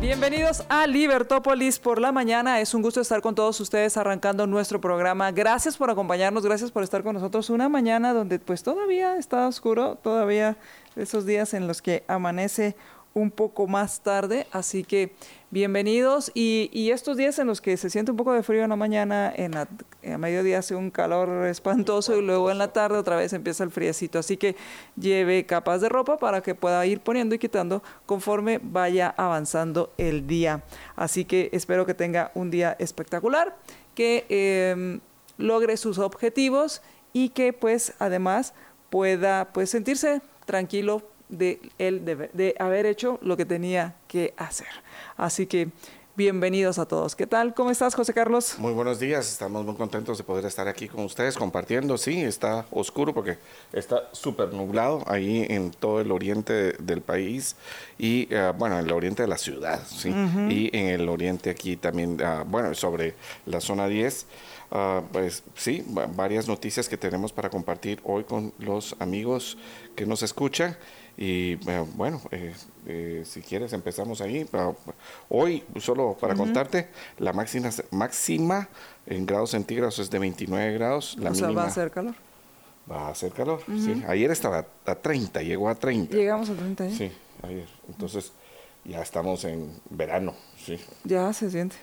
Bienvenidos a Libertópolis por la mañana. Es un gusto estar con todos ustedes arrancando nuestro programa. Gracias por acompañarnos, gracias por estar con nosotros una mañana donde pues todavía está oscuro, todavía esos días en los que amanece un poco más tarde, así que bienvenidos y, estos días en los que se siente un poco de frío en la mañana, en la, a mediodía hace un calor espantoso y luego en la tarde otra vez empieza el friecito, así que lleve capas de ropa para que pueda ir poniendo y quitando conforme vaya avanzando el día. Así que espero que tenga un día espectacular, que em, logre sus objetivos y que pues además pueda pues sentirse tranquilo de él de, haber hecho lo que tenía que hacer. Así que bienvenidos a todos. ¿Qué tal? ¿Cómo estás, José Carlos? Muy buenos días. Estamos muy contentos de poder estar aquí con ustedes compartiendo. Sí, está oscuro porque está súper nublado ahí en todo el oriente del país y, eh, bueno, en el oriente de la ciudad, sí. Y en el oriente aquí también, ah, bueno, sobre la zona 10. Ah, pues sí, varias noticias que tenemos para compartir hoy con los amigos que nos escuchan. Y eh, bueno, eh, eh, si quieres empezamos ahí. Ah, hoy, solo para contarte, la máxima, máxima en grados centígrados es de 29 grados. La o sea, va a hacer calor. Va a hacer calor, sí. Ayer estaba a 30, llegó a 30. Llegamos a 30, ¿eh? Sí, ayer. Entonces, ya estamos en verano, sí. Ya se siente.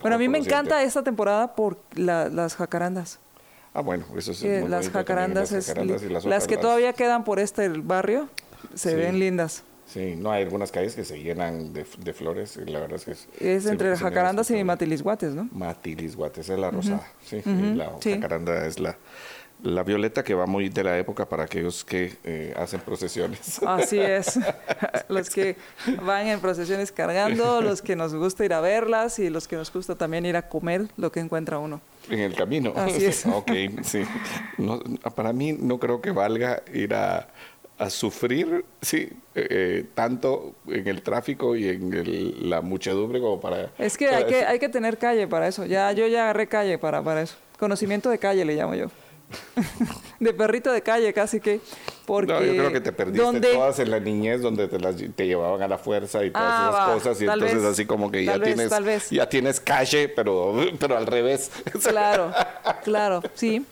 bueno, a mí me encanta esta temporada por las jacarandas. Ah, bueno, eso es las jacarandas, las, es, las, que todavía quedan por este barrio se ven lindas. Sí, no hay algunas calles que se llenan de, flores, la verdad es que es... Es entre jacarandas y matilisguates, ¿no? Matilisguates, es la rosada, sí, la jacaranda es la, la violeta que va muy de la época para aquellos que eh, hacen procesiones. Así es, los que van en procesiones cargando, los que nos gusta ir a verlas y los que nos gusta también ir a comer lo que encuentra uno. En el camino. Así es. ok, sí. para mí no creo que valga ir a a sufrir, sí, eh, eh, tanto en el tráfico y en la muchedumbre como para... Es que hay, que hay que tener calle para eso. Ya Yo ya agarré calle para, para eso. Conocimiento de calle le llamo yo. de perrito de calle casi que porque no, yo creo que te perdiste todas en la niñez donde te, las, te llevaban a la fuerza y todas ah, esas cosas y entonces así como que ya tienes ya tienes calle pero pero al revés claro claro sí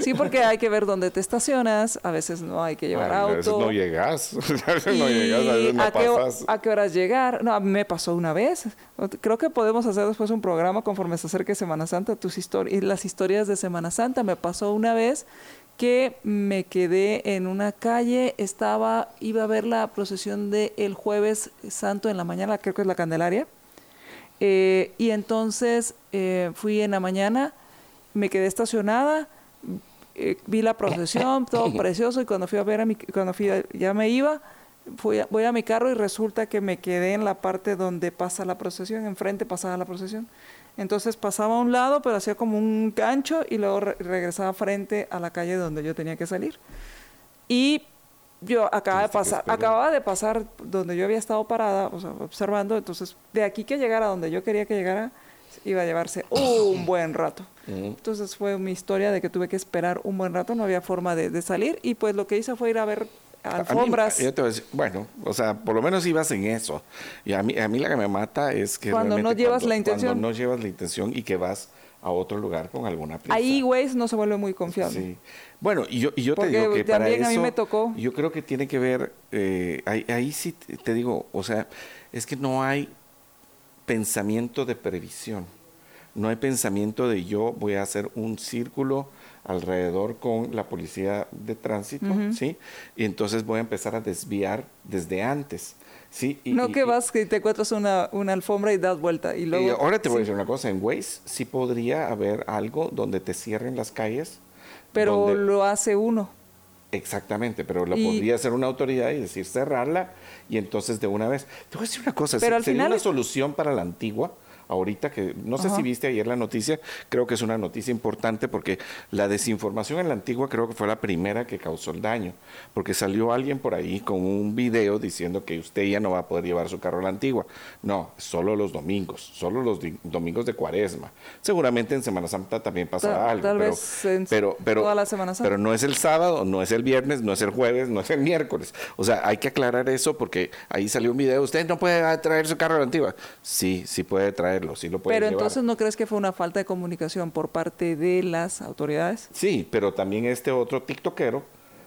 Sí, porque hay que ver dónde te estacionas, a veces no hay que llevar auto. A veces no llegas, a veces no llegas, a veces no ¿a pasas. Qué, ¿A qué horas llegar? No, me pasó una vez. Creo que podemos hacer después un programa conforme se acerque Semana Santa, tus historias, las historias de Semana Santa. Me pasó una vez que me quedé en una calle, estaba, iba a ver la procesión del el jueves santo en la mañana, creo que es la Candelaria, eh, y entonces eh, fui en la mañana, me quedé estacionada, eh, vi la procesión, todo precioso, y cuando fui a ver a mi, cuando fui ya me iba, fui voy a mi carro y resulta que me quedé en la parte donde pasa la procesión, enfrente pasaba la procesión. Entonces pasaba a un lado, pero hacía como un gancho y luego regresaba frente a la calle donde yo tenía que salir. Y yo acababa de pasar, acababa de pasar donde yo había estado parada, o sea, observando, entonces de aquí que llegara donde yo quería que llegara, iba a llevarse un buen rato. Entonces fue mi historia de que tuve que esperar un buen rato, no había forma de, salir y pues lo que hice fue ir a ver alfombras. bueno, o sea, por lo menos ibas en eso. Y a mí, a mí la que me mata es que... Cuando no llevas la intención. Cuando no llevas la intención y que vas a otro lugar con alguna prisa. Ahí, güey, no se vuelve muy confiable. Sí. Bueno, y yo, y yo te digo que para eso... a mí me tocó. Yo creo que tiene que ver... Eh, ahí, ahí sí te digo, o sea, es que no hay pensamiento de previsión. No hay pensamiento de yo voy a hacer un círculo alrededor con la policía de tránsito, ¿sí? Y entonces voy a empezar a desviar desde antes. ¿sí? no que vas que te encuentras una, una, alfombra y das vuelta y luego... ahora te voy a decir una cosa, en Waze sí podría haber algo donde te cierren las calles. Pero lo hace uno. Exactamente, pero lo podría hacer una autoridad y decir cerrarla y entonces de una vez. Te voy a decir una cosa, pero sería una solución para la antigua ahorita que no sé si viste ayer la noticia, creo que es una noticia importante porque la desinformación en la antigua creo que fue la primera que causó el daño, porque salió alguien por ahí con un video diciendo que usted ya no va a poder llevar su carro a la antigua. No, solo los domingos, solo los domingos de cuaresma. Seguramente en Semana Santa también pasará algo, tal pero, vez en pero, pero, toda la Semana Santa. pero no es el sábado, no es el viernes, no es el jueves, no es el miércoles. O sea, hay que aclarar eso porque ahí salió un video, usted no puede traer su carro a la antigua. Sí, sí puede traerlo, sí lo puede Pero llevar. entonces no crees que fue una falta de comunicación por parte de las autoridades? Sí, pero también este otro tiktokero,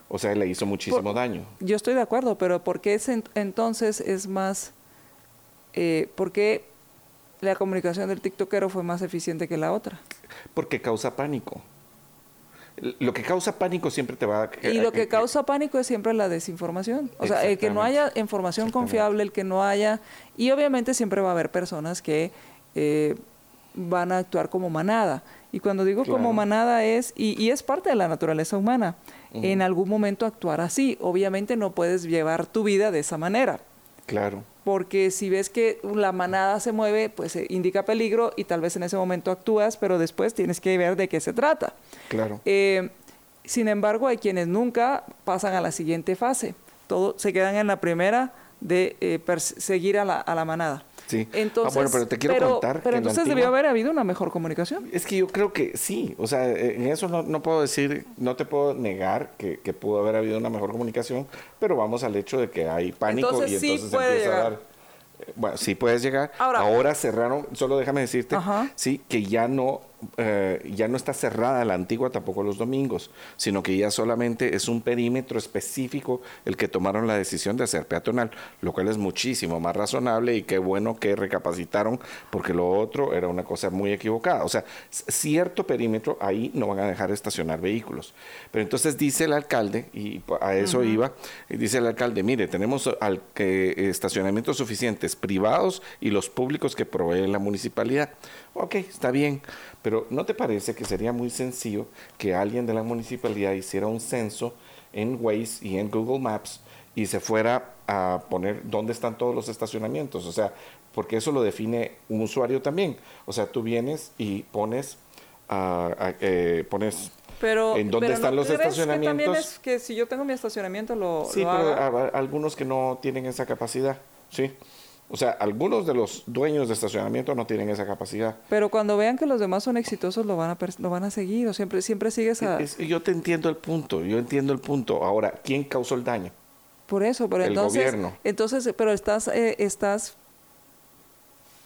o sea, le hizo muchísimo Por- daño. Yo estoy de acuerdo, pero ¿por qué es en- entonces es más... Eh, ¿Por qué la comunicación del tiktokero fue más eficiente que la otra? Porque causa pánico. Lo que causa pánico siempre te va a... Y lo que causa pánico es siempre la desinformación. O sea, el que no haya información confiable, el que no haya... Y obviamente siempre va a haber personas que eh, van a actuar como manada. Y cuando digo como manada es, y, y es parte de la naturaleza humana, en algún momento actuar así. Obviamente no puedes llevar tu vida de esa manera. Claro. Porque si ves que la manada se mueve, pues eh, indica peligro y tal vez en ese momento actúas, pero después tienes que ver de qué se trata. Claro. Eh, sin embargo, hay quienes nunca pasan a la siguiente fase. Todo, se quedan en la primera de eh, perseguir a la, a la manada. Sí. Ah, Entonces, bueno, pero te quiero contar Pero que en entonces antigua- debió haber habido una mejor comunicación. Es que yo creo que sí, o sea, eh, en eso no, no puedo decir, no te puedo negar que, que pudo haber habido una mejor comunicación, pero vamos al hecho de que hay pánico Entonces y sí entonces puede empieza a llegar. dar... eh, Bueno, sí puedes llegar. Ahora- Ahora, cerraron, solo déjame decirte, Ajá. sí, que ya no, eh, ya no está cerrada la antigua tampoco los domingos, sino que ya solamente es un perímetro específico el que tomaron la decisión de hacer peatonal, lo cual es muchísimo más razonable y qué bueno que recapacitaron, porque lo otro era una cosa muy equivocada. O sea, cierto perímetro ahí no van a dejar estacionar vehículos. Pero entonces dice el alcalde, y a eso iba, y dice el alcalde, mire, tenemos al, que, estacionamientos suficientes privados y los públicos que provee la municipalidad. Ok, está bien, pero ¿no te parece que sería muy sencillo que alguien de la municipalidad hiciera un censo en Waze y en Google Maps y se fuera a poner dónde están todos los estacionamientos? O sea, porque eso lo define un usuario también. O sea, tú vienes y pones, ah, ah, eh, pones Pero, en dónde pero están ¿no los crees Que también estacionamientos. es que si yo tengo mi estacionamiento lo, Sí, lo pero haga. a- a- algunos que no tienen esa capacidad, sí. O sea, algunos de los dueños de estacionamiento no tienen esa capacidad. Pero cuando vean que los demás son exitosos, lo van a, lo van a seguir. O siempre, siempre sigues a... Es- yo te entiendo el punto, yo entiendo el punto. Ahora, ¿quién causó el daño? Por eso, pero El entonces... gobierno. Entonces, pero estás, eh, estás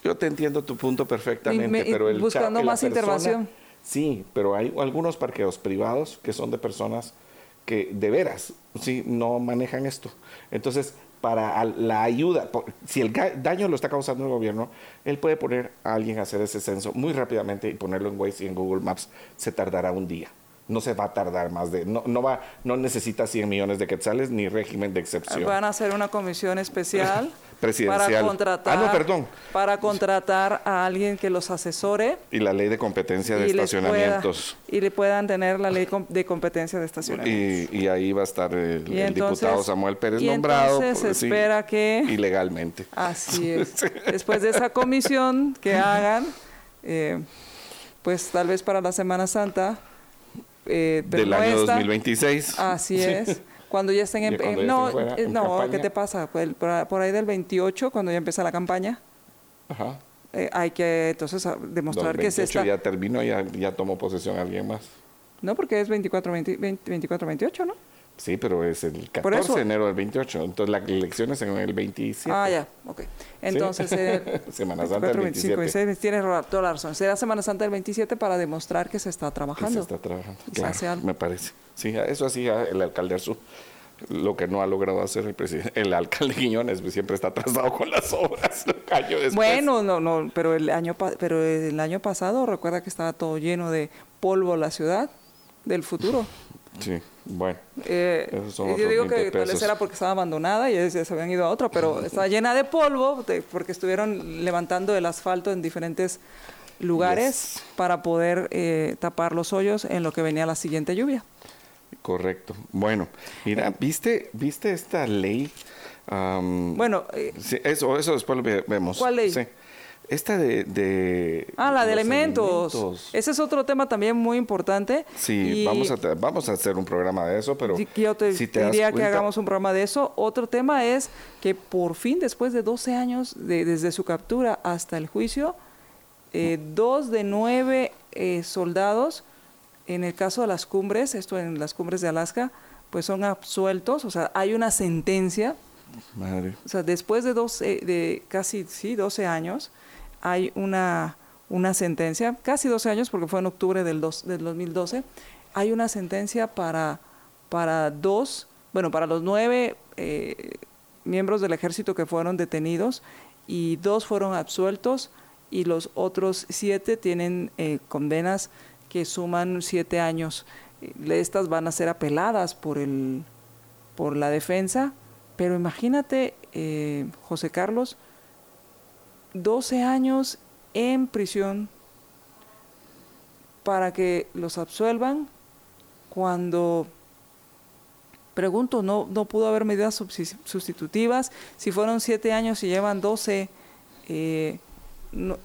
Yo te entiendo tu punto perfectamente, me- pero el buscando más persona- intervención. Sí, pero hay algunos parqueos privados que son de personas que de veras, sí, no manejan esto. Entonces, para la ayuda, si el daño lo está causando el gobierno, él puede poner a alguien a hacer ese censo muy rápidamente y ponerlo en Waze y en Google Maps. Se tardará un día. No se va a tardar más de, no, no va, no necesita 100 millones de quetzales ni régimen de excepción. Van a hacer una comisión especial Presidencial. para contratar Ah, no, perdón. para contratar a alguien que los asesore Y la ley de competencia de y les pueda, estacionamientos. y le puedan tener la ley de competencia de estacionamientos. Y, y ahí va a estar el, Y el entonces- diputado Samuel Pérez y nombrado. entonces por- se espera que- Ilegalmente. Así es. Después de esa comisión que hagan, eh, pues tal vez para la Semana Santa, eh, pero Del no año esta. 2026. Así Sí. es. Cuando ya estén en... Eh, ya no, estén fuera, en no, campaña. ¿qué te pasa? Pues, por, por ahí del 28, cuando ya empieza la campaña, Ajá. eh, hay que entonces demostrar que se 2028 está... ya terminó, ya, ya tomó posesión alguien más. No, porque es 24, 20 20 24, 28, ¿no? Sí, pero es el Por 14 eso. de enero del 28. Entonces la elección es en el 27. Ah, ya, ok. Entonces, eh, Semana Santa del 25, 27. 26, tienes toda la razón. Será Semana Santa del 27 para demostrar que se está Que se trabajando. está trabajando. Se Claro, algo. me parece. Sí, eso hacía el alcalde Arzú. Lo que no ha logrado hacer el presidente, el alcalde Quiñones, pues, siempre está atrasado con las obras. Bueno, no, no, pero el año pero el año pasado recuerda que estaba todo lleno de polvo la ciudad del futuro. Sí, bueno. Eh, Esos son yo digo 20 que tal vez era porque estaba abandonada y ya se habían ido a otra, pero está llena de polvo de- porque estuvieron levantando el asfalto en diferentes lugares Yes. para poder eh, tapar los hoyos en lo que venía la siguiente lluvia. Correcto. Bueno, mira, ¿viste, ¿viste esta ley? Bueno, eh, sí, eso, eso después lo ve- vemos. ¿Cuál ley? Sí. Esta de, de Ah, la de los alimentos. alimentos. Ese es otro tema también muy importante. Sí, Y vamos, a, vamos a hacer un programa de eso, pero Yo te, si te diría que hagamos un programa de eso. Otro tema es que por fin, después de 12 años, de- desde su captura hasta el juicio, eh, dos de nueve eh, soldados, en el caso de las cumbres, esto en las cumbres de Alaska, pues son absueltos, o sea, hay una sentencia Madre. o sea, después de, 12, de casi sí, 12 años, hay una, una sentencia, casi 12 años porque fue en octubre del, dos- del 2012, hay una sentencia para, para dos, bueno, para los nueve eh, miembros del ejército que fueron detenidos y dos fueron absueltos y los otros siete tienen eh, condenas que suman siete años. Eh, Estas van a ser apeladas por el por la defensa, pero imagínate, eh, José Carlos, 12 años en prisión para que los absuelvan. Cuando, pregunto, no, no pudo haber medidas sustitutivas, si fueron 7 años y llevan 12, eh, no-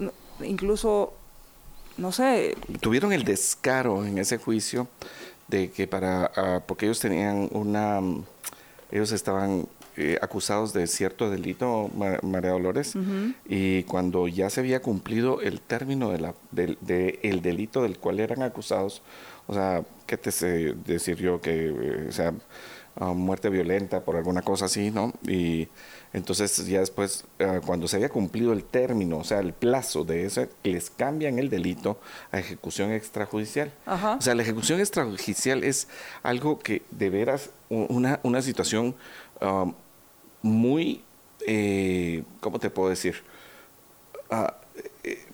incluso, no sé, Tuvieron el descaro en ese juicio de que para, ah, porque ellos tenían una, mm, ellos estaban eh, acusados de cierto delito, Ma- María Dolores, y cuando ya se había cumplido el término de la, del de el delito del cual eran acusados, o sea, ¿qué te sé decir yo? Que, eh, o sea, ah, muerte violenta por alguna cosa así, ¿no? Y entonces ya después, ah, cuando se había cumplido el término, o sea, el plazo de ese, les cambian el delito a ejecución extrajudicial. Ajá. O sea, la ejecución extrajudicial es algo que de veras, una, una situación um, muy, eh, ¿cómo te puedo decir? Ah, eh,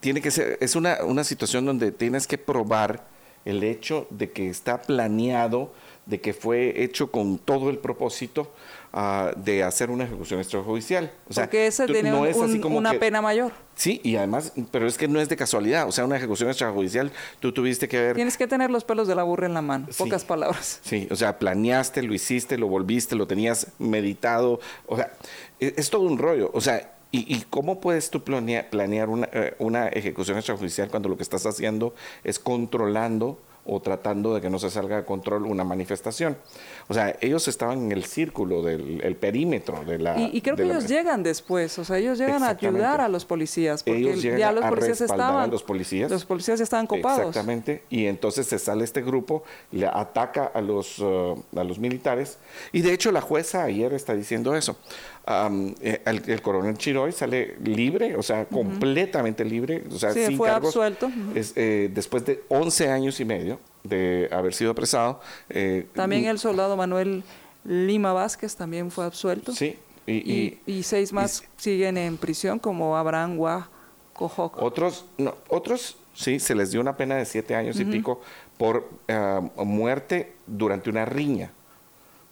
tiene que ser, es una, una situación donde tienes que probar el hecho de que está planeado, de que fue hecho con todo el propósito ah, de hacer una ejecución extrajudicial. O sea, porque ese tú- tiene no un- es así como una que- pena mayor. Sí, y además, pero es que no es de casualidad. O sea, una ejecución extrajudicial, tú tuviste que ver Tienes que tener los pelos de la burra en la mano, Sí. pocas palabras. Sí, o sea, planeaste, lo hiciste, lo volviste, lo tenías meditado. O sea, e, es, es todo un rollo. O sea, ¿y, y cómo puedes tú planea- planear una, eh, una ejecución extrajudicial cuando lo que estás haciendo es controlando o tratando de que no se salga de control una manifestación? O sea, ellos estaban en el círculo del el perímetro de la... Y, y creo que la- ellos llegan después, o sea, ellos llegan a ayudar a los policías, porque Ellos llegan ya los a policías respaldar a estaban, los policías. los policías ya estaban copados. Exactamente. Y entonces se sale este grupo, le ataca a los, uh, a los militares. Y de hecho la jueza ayer está diciendo eso. Eh, el, el coronel Chiroy sale libre, o sea, completamente libre, o sea, Sí, sin fue cargos. absuelto. Ujú. Es, eh, después de 11 años y medio de haber sido apresado. eh, También el soldado Manuel Lima Vázquez también fue absuelto. Sí. Y, Y, y- y seis más siguen en prisión, como Abraham Gua Cojoc. Otros, no, otros sí, se les dio una pena de siete años y pico por ah, muerte durante una riña.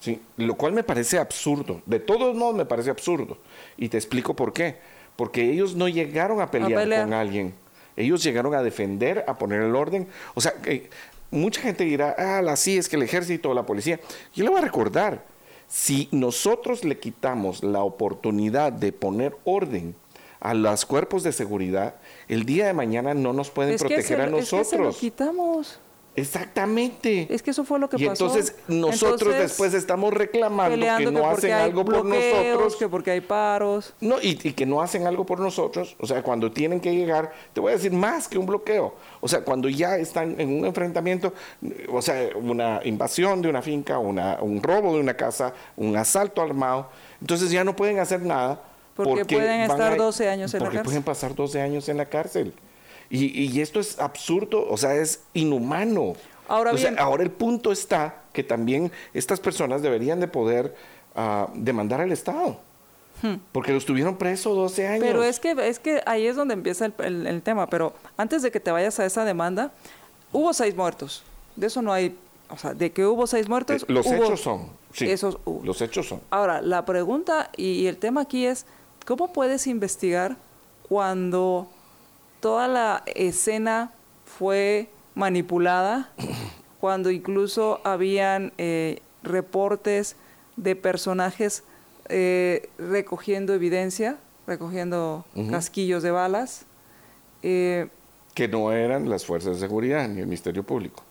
Sí, lo cual me parece absurdo. De todos modos me parece absurdo. Y te explico por qué. Porque ellos no llegaron a pelear, pelear. con alguien. Ellos llegaron a defender, a poner el orden. O sea, que mucha gente dirá, ah, la sí, es que el ejército o la policía. Yo le voy a recordar, si nosotros le quitamos la oportunidad de poner orden a los cuerpos de seguridad, el día de mañana no nos pueden es que proteger se, a lo- es que se lo nosotros. quitamos. Exactamente. Es que eso fue lo que y pasó. entonces nosotros Entonces, después estamos reclamando que no porque hacen algo por nosotros. que porque hay paros. No, y, y que no hacen algo por nosotros, o sea, cuando tienen que llegar, te voy a decir más que un bloqueo, o sea, cuando ya están en un enfrentamiento, o sea, una invasión de una finca, una, un robo de una casa, un asalto armado, entonces ya no pueden hacer nada. Porque pueden estar 12 años en la porque cárcel. pueden pasar 12 años en la cárcel. Y, y esto es absurdo, o sea, es inhumano. Ahora O sea, bien- ahora el punto está que también estas personas deberían de poder ah, demandar al Estado. Porque los tuvieron presos 12 años. Hmm. Pero es que, es que ahí es donde empieza el, el- el tema. Pero antes de que te vayas a esa demanda, hubo seis muertos. De eso no hay, o sea, de que hubo seis muertos. Eh, los hubo- hechos son. Sí, Esos hubo. Los hechos son. Ahora, la pregunta y, y el tema aquí es, ¿cómo puedes investigar cuando toda la escena fue manipulada, cuando incluso habían eh, reportes de personajes eh, recogiendo evidencia recogiendo casquillos de balas. Eh, que no eran las fuerzas de seguridad ni el Ministerio Público.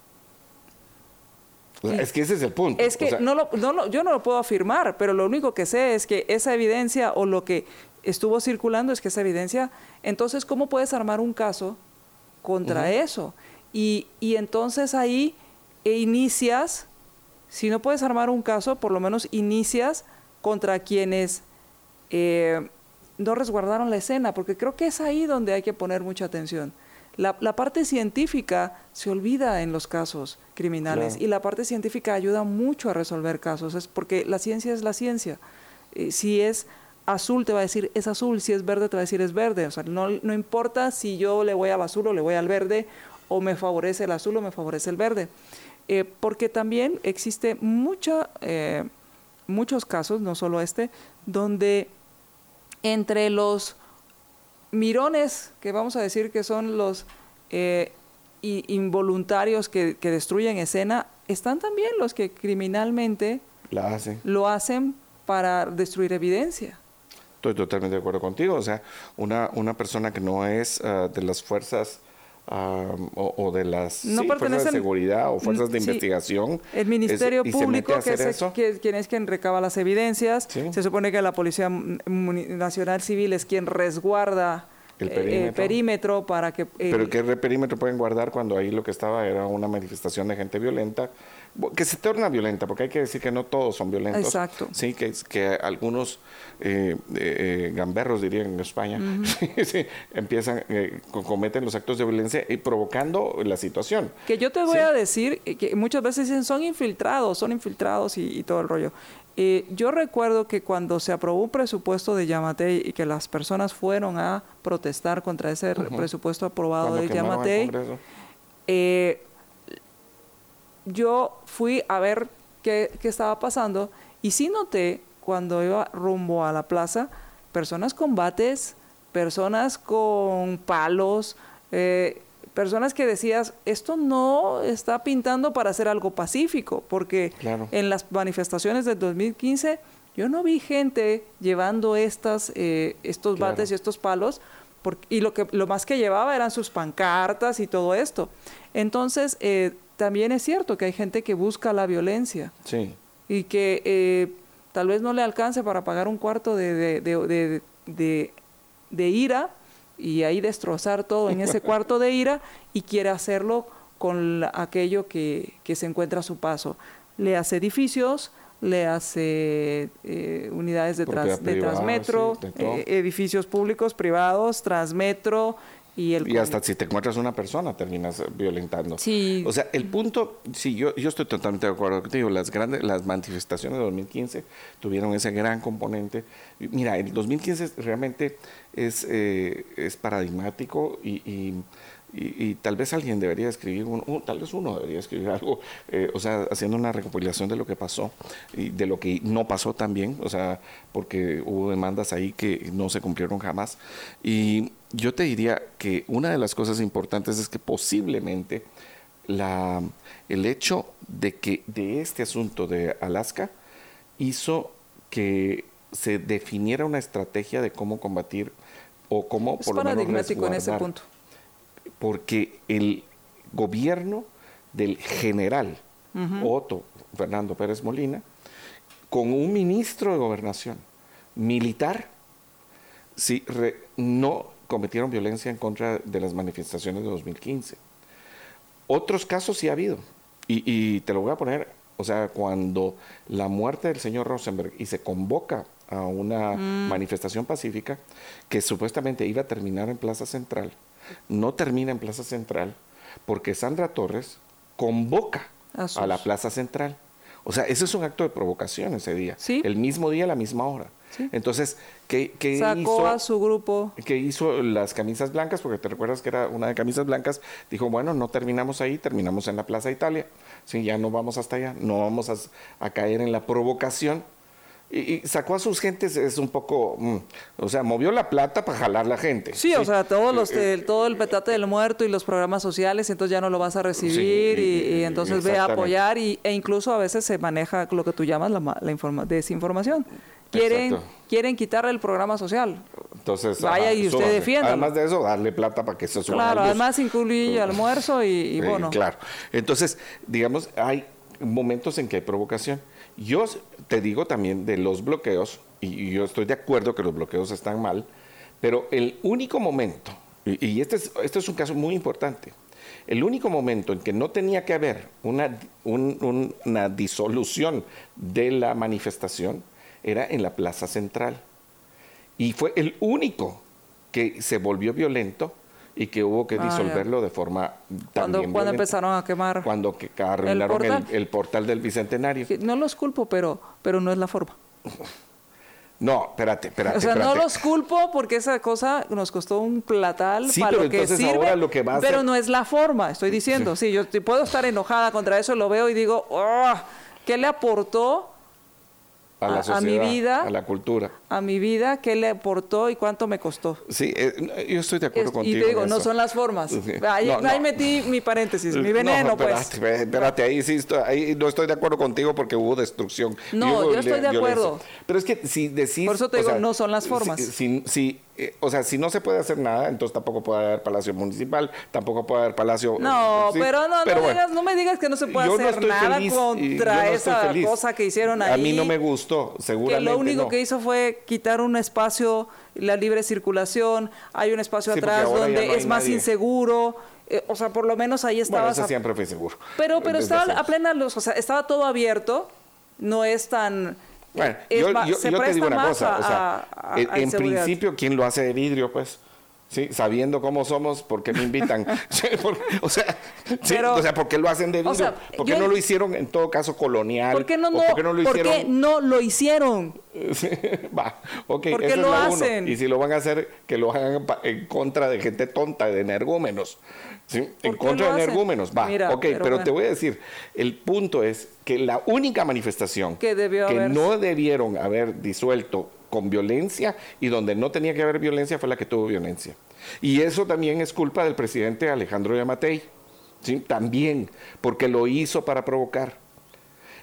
es que ese es el punto. Es que no, no yo no lo puedo afirmar, pero lo único que sé es que esa evidencia o lo que estuvo circulando es que esa evidencia, entonces, ¿cómo puedes armar un caso contra eso? Y, y, entonces ahí e inicias, si no puedes armar un caso, por lo menos inicias contra quienes eh, no resguardaron la escena, porque creo que es ahí donde hay que poner mucha atención. La, parte científica se olvida en los casos criminales y la parte científica ayuda mucho a resolver casos, es porque la ciencia es la ciencia. Eh, si es azul te va a decir es azul, si es verde te va a decir es verde. O sea, no, no importa si yo le voy al azul o le voy al verde, o me favorece el azul o me favorece el verde. Eh, porque también existe mucha, eh, muchos casos, no solo este, donde entre los mirones, que vamos a decir que son los eh, involuntarios que, destruyen escena, están también los que criminalmente lo hacen para destruir evidencia. Estoy totalmente de acuerdo contigo. O sea, una, una persona que no es ah, de las fuerzas o, de las fuerzas de seguridad o fuerzas de investigación. El Ministerio Público, que es quien es quien recaba las evidencias. Se supone que la Policía Nacional Civil es quien resguarda el eh, perímetro. para que... Pero ¿qué perímetro pueden guardar cuando ahí lo que estaba era una manifestación de gente violenta? Que se torna violenta, porque hay que decir que no todos son violentos. Exacto. Sí, que, que algunos eh, eh, gamberros, dirían en España, empiezan, eh, cometen los actos de violencia y provocando la situación. Que yo te voy a decir que muchas veces dicen son infiltrados, son infiltrados y, todo el rollo. yo recuerdo que cuando se aprobó un presupuesto de Yamatei y que las personas fueron a protestar contra ese presupuesto aprobado de Yamatei, eh, yo fui a ver qué, estaba pasando y sí noté cuando iba rumbo a la plaza personas con bates, personas con palos, eh, personas que decías, esto no está pintando para hacer algo pacífico, porque en las manifestaciones del 2015 yo no vi gente llevando estas, eh, estos bates y estos palos, y lo, que, lo más que llevaba eran sus pancartas y todo esto. Entonces, eh, también es cierto que hay gente que busca la violencia. Sí. Y que eh, tal vez no le alcance para pagar un cuarto de, de, de, ira y ahí destrozar todo en ese cuarto de ira y quiere hacerlo con aquello que, que, se encuentra a su paso. Le hace edificios, le hace eh, unidades de, de Transmetro, eh, edificios públicos, privados, Transmetro, y, hasta si te encuentras una persona terminas violentando. Sí. O sea, el punto, sí, yo, yo estoy totalmente de acuerdo contigo. Las grandes, las manifestaciones de 2015 tuvieron ese gran componente. Mira, el 2015 realmente es, eh, es paradigmático y y, tal vez alguien debería escribir, tal vez uno debería escribir algo, eh, o sea, haciendo una recopilación de lo que pasó y de lo que no pasó también, o sea, porque hubo demandas ahí que no se cumplieron jamás. Y yo te diría que una de las cosas importantes es que posiblemente la, el hecho de que de este asunto de Alaska hizo que se definiera una estrategia de cómo combatir o cómo por lo menos en ese punto. Porque el gobierno del general Otto Fernando Pérez Molina, con un ministro de gobernación militar, sí, no cometieron violencia en contra de las manifestaciones de 2015. Otros casos sí ha habido, y, te lo voy a poner, o sea, cuando la muerte del señor Rosenberg y se convoca a una mm. manifestación pacífica que supuestamente iba a terminar en Plaza Central, no termina en Plaza Central porque Sandra Torres convoca a, la Plaza Central. O sea, ese es un acto de provocación ese día. El mismo día, a la misma hora. Entonces, ¿qué, Sacó hizo? a su grupo. ¿Qué hizo las camisas blancas? Porque te recuerdas que era una de camisas blancas. Dijo, bueno, no terminamos ahí, terminamos en la Plaza Italia. Sí, ya no vamos hasta allá. No vamos a, caer en la provocación y, sacó a sus gentes, es un poco, mm, o sea, movió la plata para jalar la gente. Sí, o sea, todos los, eh, eh, todo el petate del muerto y los programas sociales, entonces ya no lo vas a recibir y, entonces ve a apoyar y, e incluso a veces se maneja lo que tú llamas la, la desinformación. Quieren, quieren quitarle el programa social. Entonces, vaya y usted defienda. Además de eso, darle plata para que se suba. Claro, además incluye almuerzo y, bueno. Claro. Entonces, digamos, hay momentos en que hay provocación. Yo te digo también de los bloqueos, y yo estoy de acuerdo que los bloqueos están mal, pero el único momento, y este es, este es un caso muy importante, el único momento en que no tenía que haber una, una disolución de la manifestación era en la Plaza Central. Y fue el único que se volvió violento y que hubo que ah, disolverlo de forma también cuando empezaron a quemar cuando que arruinaron el portal, el, portal del bicentenario no los culpo pero pero no es la forma no, espérate, espérate. O sea, no los culpo porque esa cosa nos costó un platal para lo que sirve, lo que va a pero no es la forma, estoy diciendo. Sí, yo puedo estar enojada contra eso, lo veo y digo, oh, ¿qué le aportó a la sociedad, a mi vida, a la cultura. A mi vida, qué le aportó y cuánto me costó. Sí, eh, yo estoy de acuerdo contigo. Y te digo, no son las formas. Ahí, metí mi paréntesis, mi veneno, pues. Espérate, ahí sí estoy, ahí no estoy de acuerdo contigo porque hubo destrucción. No, yo estoy de acuerdo. Pero es que si decís... Por eso te digo, no son las formas. Si, si, eh, o sea, si no se puede hacer nada, entonces tampoco puede haber palacio municipal, tampoco puede haber palacio. No, pero no, no, digas, no, me digas que no se puede hacer nada contra esa cosa que hicieron ahí. A mí no me gustó, seguramente. Que lo único que hizo fue quitar un espacio, la libre circulación, hay un espacio atrás donde es más inseguro. Eh, o sea, por lo menos ahí estaba. Bueno, eso siempre fue seguro. Pero, pero estaba a plena luz, o sea, estaba todo abierto, no es tan bueno, yo, te digo una cosa, o sea, en, principio, ¿quién lo hace de vidrio, pues? Sí, sabiendo cómo somos, ¿por qué me invitan? o, sea, o sea, ¿por qué lo hacen de vidrio? ¿Por qué no lo hicieron en todo caso colonial? ¿Por qué no, no, ¿por lo hicieron? ¿por qué no lo hicieron? Va, ok, ¿Por qué lo hacen? Y si lo van a hacer, que lo hagan en contra de gente tonta, de energúmenos. ¿sí? En contra de energúmenos. Va, ok, pero, te voy a decir, el punto es que la única manifestación que, no debieron haber disuelto con violencia y donde no tenía que haber violencia fue la que tuvo violencia. Y eso también es culpa del presidente Alejandro Yamatei, también, porque lo hizo para provocar.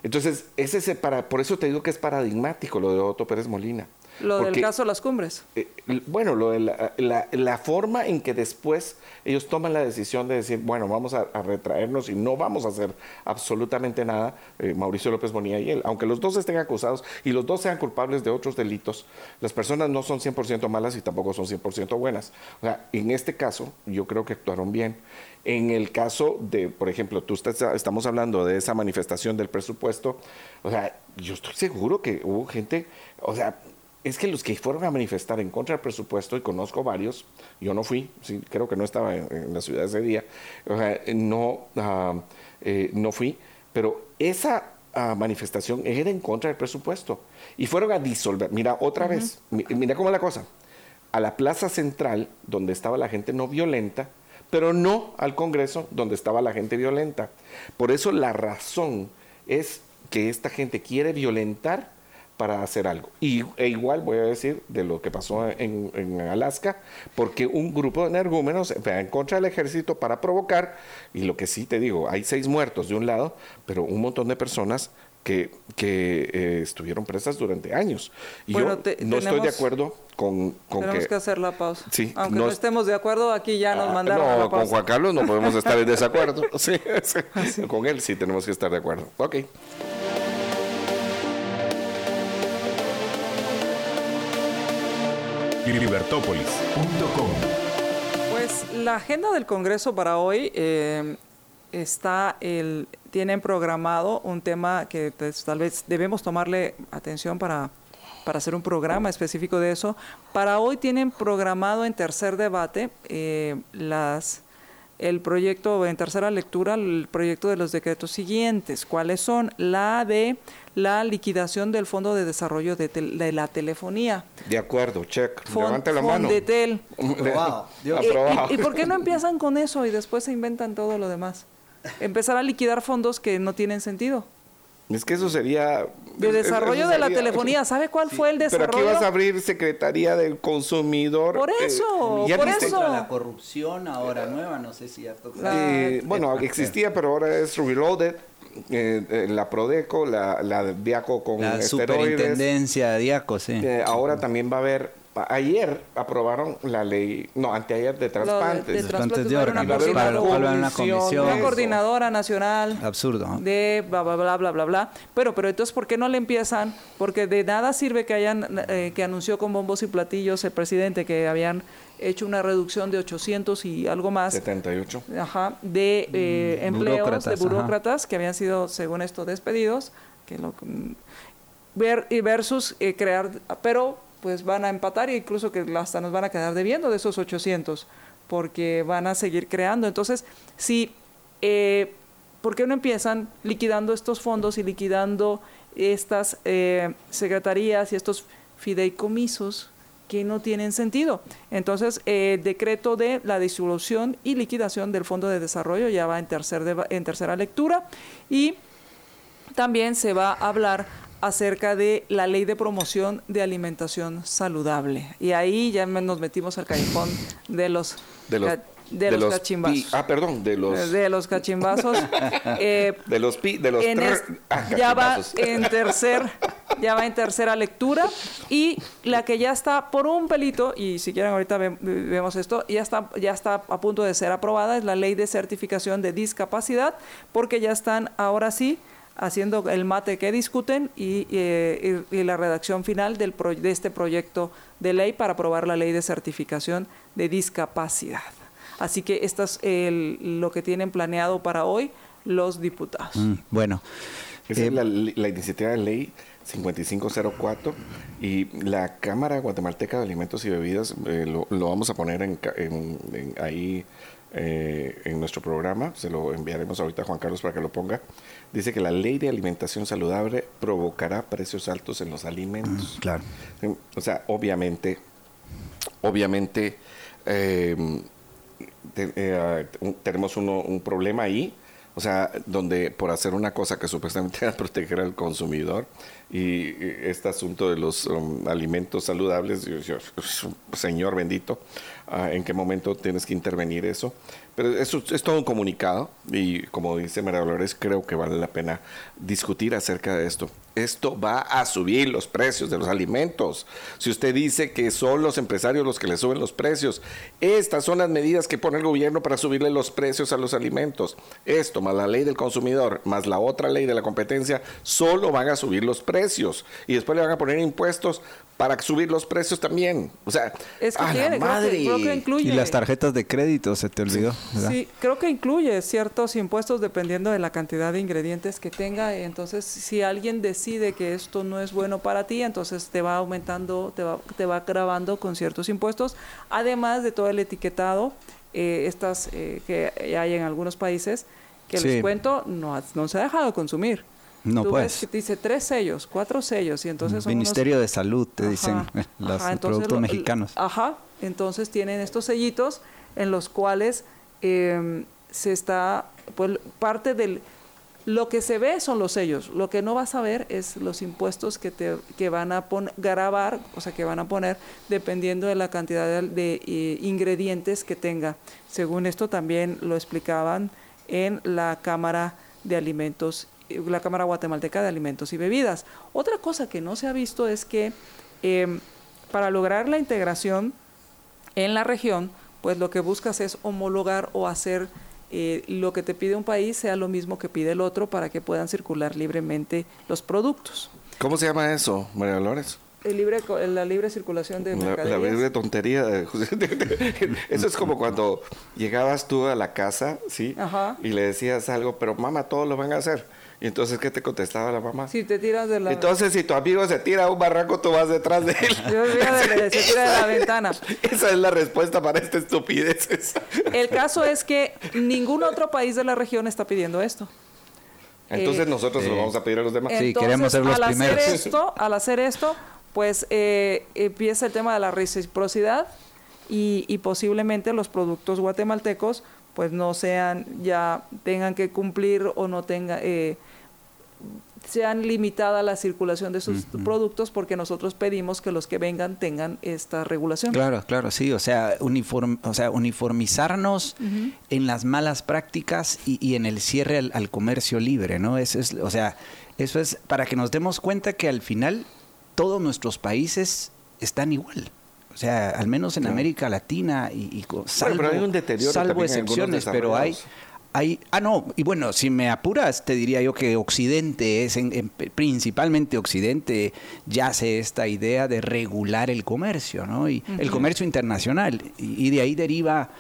Entonces, ese para, por eso te digo que es paradigmático lo de Otto Pérez Molina. Lo del caso de las cumbres. Eh, bueno, lo de la, forma en que después ellos toman la decisión de decir, bueno, vamos a, retraernos y no vamos a hacer absolutamente nada, eh, Mauricio López Bonilla y él, aunque los dos estén acusados y los dos sean culpables de otros delitos, las personas no son 100% malas y tampoco son 100% buenas. O sea, en este caso, yo creo que actuaron bien. En el caso de, por ejemplo, tú estás, estamos hablando de esa manifestación del presupuesto, o sea, yo estoy seguro que hubo gente, o sea, es que los que fueron a manifestar en contra del presupuesto, y conozco varios, yo no fui, sí, creo que no estaba en, la ciudad ese día, o sea, no, ah, eh, no fui, pero esa ah, manifestación era en contra del presupuesto y fueron a disolver. Mira, otra vez, mira cómo es la cosa, a la plaza central, donde estaba la gente no violenta, pero no al Congreso, donde estaba la gente violenta. Por eso la razón es que esta gente quiere violentar para hacer algo. Y, e igual voy a decir de lo que pasó en, en Alaska, porque un grupo de energúmenos en contra del ejército para provocar, y lo que sí te digo, hay seis muertos de un lado, pero un montón de personas que, que eh, estuvieron presas durante años. Y yo no estoy de acuerdo con, con tenemos que, hacer la pausa. Sí, Aunque no, estemos de acuerdo, aquí ya nos ah, mandaron No, con Juan Carlos no podemos estar en desacuerdo. sí, sí. Con él sí tenemos que estar de acuerdo. Ok. libertópolis.com. Pues la agenda del Congreso para hoy eh, está el tienen programado un tema que pues, tal vez debemos tomarle atención para para hacer un programa específico de eso. Para hoy tienen programado en tercer debate eh, las el proyecto en tercera lectura, el proyecto de los decretos siguientes. ¿Cuáles son? La de la liquidación del Fondo de Desarrollo de, la Telefonía. De acuerdo, check. Levante la mano. Fondetel. ¿Y, ¿Y por qué no empiezan con eso y después se inventan todo lo demás? Empezar a liquidar fondos que no tienen sentido. Es que eso sería... De es- desarrollo de la telefonía. ¿Sabe cuál fue el Pero desarrollo? aquí vas a abrir Secretaría del Consumidor. Por eh, eso, ya por eso. La corrupción ahora nueva, no sé si ya toca. Eh, bueno, existía, pero ahora es Reloaded. eh, eh, la Prodeco, la, la Diaco con La esteroides. superintendencia de Diaco, sí. Eh, ahora también va a haber. Ayer aprobaron la ley, no, anteayer de de trasplantes. trasplantes Trasplantes de a haber una órganos, para lo coordinadora- cual va a haber una comisión. comisión. una coordinadora nacional Absurdo. ¿no? de bla bla bla bla bla bla pero pero entonces por qué no le empiezan porque de nada sirve que hayan eh, que anunció con bombos y platillos el presidente que habían hecho una reducción de 800 y algo más 78. ajá, de eh, empleos de burócratas, ajá. que habían sido según esto despedidos que lo mm, ver y versus eh, crear pero pues van a empatar e incluso que hasta nos van a quedar debiendo de esos 800 porque van a seguir creando entonces si eh, ¿por qué no empiezan liquidando estos fondos y liquidando estas eh, secretarías y estos fideicomisos que no tienen sentido? Entonces, eh, el decreto de la disolución y liquidación del Fondo de Desarrollo ya va en, tercer en tercera lectura y también se va a hablar acerca de la ley de promoción de alimentación saludable. Y ahí ya me- nos metimos al callejón de los, De los, de los, cachimbazos. pi- ah, perdón, de los. de los cachimbazos. Eh, de los pi, de los en tr- es- ah, ya va en tercer ya va en tercera lectura y la que ya está por un pelito y si quieren ahorita ve- vemos esto ya está ya está a punto de ser aprobada es la ley de certificación de discapacidad porque ya están ahora sí haciendo el mate que discuten y, eh, y- y la redacción final del pro- de este proyecto de ley para aprobar la ley de certificación de discapacidad. Así que esto es el- lo que tienen planeado para hoy los diputados. Mm, bueno, Esa eh, es la, la iniciativa de ley 5504 y la Cámara Guatemalteca de Alimentos y Bebidas eh, lo, lo vamos a poner en, ca- en- en ahí eh, en nuestro programa, se lo enviaremos ahorita a Juan Carlos para que lo ponga. Dice que la ley de alimentación saludable provocará precios altos en los alimentos. claro. O sea, obviamente, obviamente eh, te- eh, un- tenemos uno- un problema ahí, o sea, donde por hacer una cosa que supuestamente va a proteger al consumidor y este asunto de los um, alimentos saludables, yo- yo- señor bendito, ah, ¿en qué momento tienes que intervenir eso? Pero eso es todo un comunicado y como dice María Dolores, creo que vale la pena discutir acerca de esto. Esto va a subir los precios de los alimentos. Si usted dice que son los empresarios los que le suben los precios, estas son las medidas que pone el gobierno para subirle los precios a los alimentos. Esto, más la ley del consumidor, más la otra ley de la competencia, solo van a subir los precios. Y después le van a poner impuestos para subir los precios también. O sea, Es que ¡a la tiene, creo que- madre! creo que incluye. Y las tarjetas de crédito, se te olvidó. ¿verdad? Sí, creo que incluye ciertos impuestos dependiendo de la cantidad de ingredientes que tenga. Entonces, si alguien decide que esto no es bueno para ti, entonces te va aumentando, te va, te va grabando con ciertos impuestos, además de todo el etiquetado, eh, estas eh, que hay en algunos países, que Sí. les cuento, no, se ha dejado de consumir. No, Tú pues. ves dice tres sellos, cuatro sellos, y entonces son unos- Ministerio de Salud, te dicen los ajá, productos lo- mexicanos. Ajá, entonces tienen estos sellitos en los cuales eh, se está, pues parte del, lo que se ve son los sellos, lo que no vas a ver es los impuestos que te que van a pon- grabar, o sea, que van a poner dependiendo de la cantidad de, de, eh, ingredientes que tenga. Según esto también lo explicaban en la Cámara de Alimentos, la Cámara Guatemalteca de Alimentos y Bebidas. Otra cosa que no se ha visto es que eh, para lograr la integración en la región, pues lo que buscas es homologar o hacer eh, lo que te pide un país sea lo mismo que pide el otro para que puedan circular libremente los productos. ¿Cómo se llama eso, María Dolores? El libre, la libre circulación de La, la mercaderías. breve tontería. de- Eso es como cuando llegabas tú a la casa, ¿sí? Ajá. Y le decías algo, pero mamá, todo lo van a hacer. Y entonces, ¿qué te contestaba la mamá? Si te tiras de la... Entonces, si tu amigo se tira a un barranco, tú vas detrás de él. Yo de- se tira de la ventana. Esa es la respuesta para esta estupidez. El caso es que ningún otro país de la región está pidiendo esto. Entonces, Eh, nosotros se lo eh, vamos a pedir a los demás. Sí, queremos ser los al primeros. Hacer esto, al hacer esto, pues eh, empieza el tema de la reciprocidad y, y posiblemente los productos guatemaltecos pues no sean ya tengan que cumplir o no tenga eh, sean limitada la circulación de sus productos porque nosotros pedimos que los que vengan tengan esta regulación. Claro, claro, sí, o sea, uniform, o sea uniformizarnos en las malas prácticas y, en el cierre al, comercio libre, ¿no? Eso es, o sea, eso es para que nos demos cuenta que al final todos nuestros países están igual. O sea, al menos en América Latina y, salvo, salvo excepciones, pero hay, ah, no, y bueno, si me apuras, te diría yo que Occidente es, en, principalmente Occidente, yace esta idea de regular el comercio, ¿no? Y el comercio internacional, y, de ahí deriva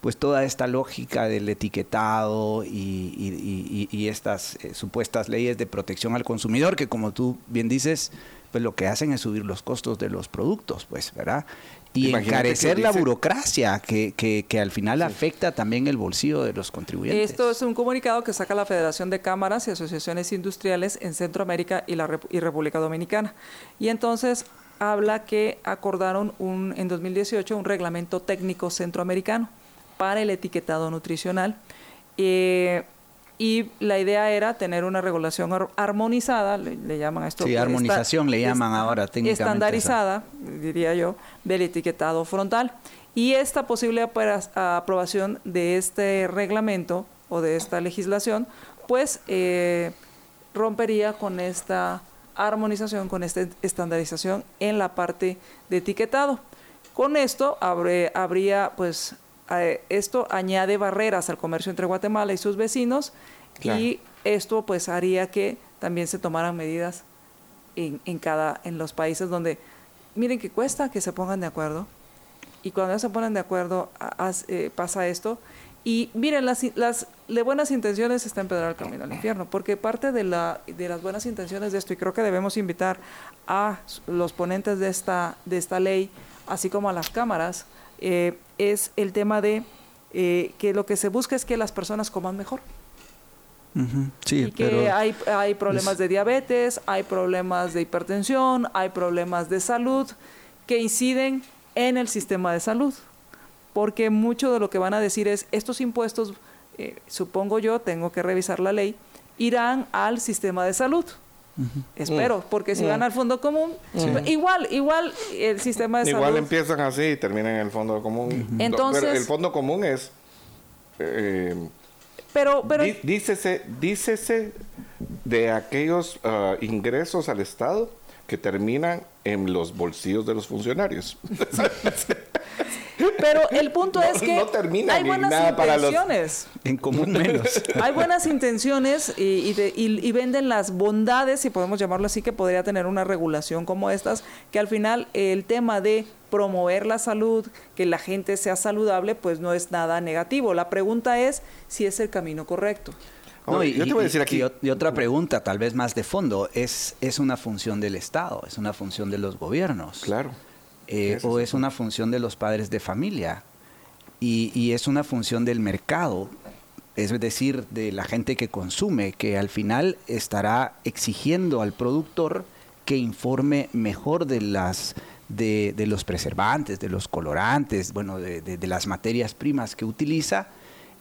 pues toda esta lógica del etiquetado y, estas eh, supuestas leyes de protección al consumidor que como tú bien dices, pues lo que hacen es subir los costos de los productos, pues, ¿verdad? y encarecer la burocracia que, que, al final afecta también el bolsillo de los contribuyentes. Esto es un comunicado que saca la Federación de Cámaras y Asociaciones Industriales en Centroamérica y la y República Dominicana. Y entonces habla que acordaron un, en 2018 un reglamento técnico centroamericano para el etiquetado nutricional. Eh, y la idea era tener una regulación armonizada, le, llaman a esto. Sí, armonización le llaman ahora técnicamente. Estandarizada, diría yo, del etiquetado frontal. Y esta posible aprobación de este reglamento o de esta legislación, pues eh, rompería con esta armonización, con esta estandarización en la parte de etiquetado. Con esto habría pues esto añade barreras al comercio entre Guatemala y sus vecinos y esto pues haría que también se tomaran medidas en, en, cada en los países donde miren que cuesta que se pongan de acuerdo. Y cuando ya se ponen de acuerdo eh, pasa esto. Y miren las, las de buenas intenciones está empedrar el camino al infierno porque parte de la de las buenas intenciones de esto y creo que debemos invitar a los ponentes de esta de esta ley así como a las cámaras eh, es el tema de eh, que lo que se busca es que las personas coman mejor. Sí, y que hay, hay problemas de diabetes, hay problemas de hipertensión, hay problemas de salud que inciden en el sistema de salud. Porque mucho de lo que van a decir es, estos impuestos, eh, supongo yo, tengo que revisar la ley, irán al sistema de salud. Espero, porque si van al fondo común, igual, igual el sistema de igual salud. Igual empiezan así y terminan en el fondo común. Entonces, pero el fondo común es. Eh, pero, pero dícese, dícese de aquellos ah, ingresos al Estado que terminan en los bolsillos de los funcionarios. Pero el punto es que hay buenas intenciones. En común menos. hay buenas intenciones y, y, venden las bondades, si podemos llamarlo así, que podría tener una regulación como estas, que al final el tema de promover la salud, que la gente sea saludable, pues no es nada negativo. La pregunta es si es el camino correcto. No, y, yo te voy a decir aquí. Y, otra pregunta, tal vez más de fondo, es, es una función del Estado, es una función de los gobiernos. Claro. Eh, o es una función de los padres de familia. Y, es una función del mercado, es decir, de la gente que consume, que al final estará exigiendo al productor que informe mejor de las de, los preservantes, de los colorantes, bueno, de, de, las materias primas que utiliza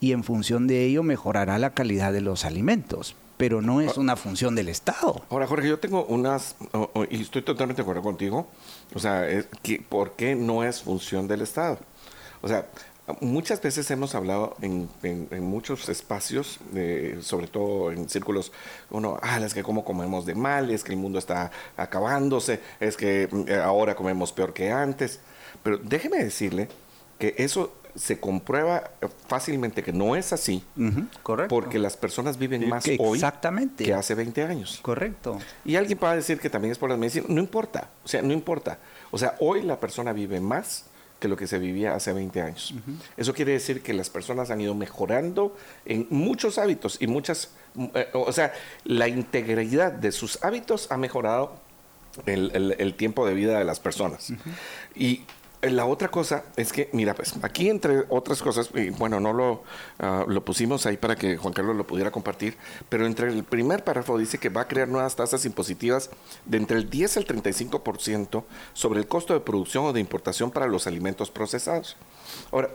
y en función de ello mejorará la calidad de los alimentos. Pero no es una función del Estado. Ahora, Jorge, yo tengo unas, y estoy totalmente de acuerdo contigo, o sea, ¿por qué no es función del Estado? O sea, muchas veces hemos hablado en, muchos espacios, sobre todo en círculos, uno, ah, es que cómo comemos de mal, es que el mundo está acabándose, es que eh, ahora comemos peor que antes, pero déjeme decirle que eso se comprueba fácilmente que no es así. correcto. Porque las personas viven más hoy que hace 20 años. Correcto. Y alguien va a decir que también es por la medicina. No importa. O sea, no importa. O sea, hoy la persona vive más que lo que se vivía hace 20 años. Eso quiere decir que las personas han ido mejorando en muchos hábitos y muchas, eh, o sea, la integridad de sus hábitos ha mejorado el, tiempo de vida de las personas. Y la otra cosa es que, mira, pues aquí entre otras cosas, y bueno, no lo, ah, lo pusimos ahí para que Juan Carlos lo pudiera compartir, pero entre el primer párrafo dice que va a crear nuevas tasas impositivas de entre el 10 al 35% sobre el costo de producción o de importación para los alimentos procesados. Ahora,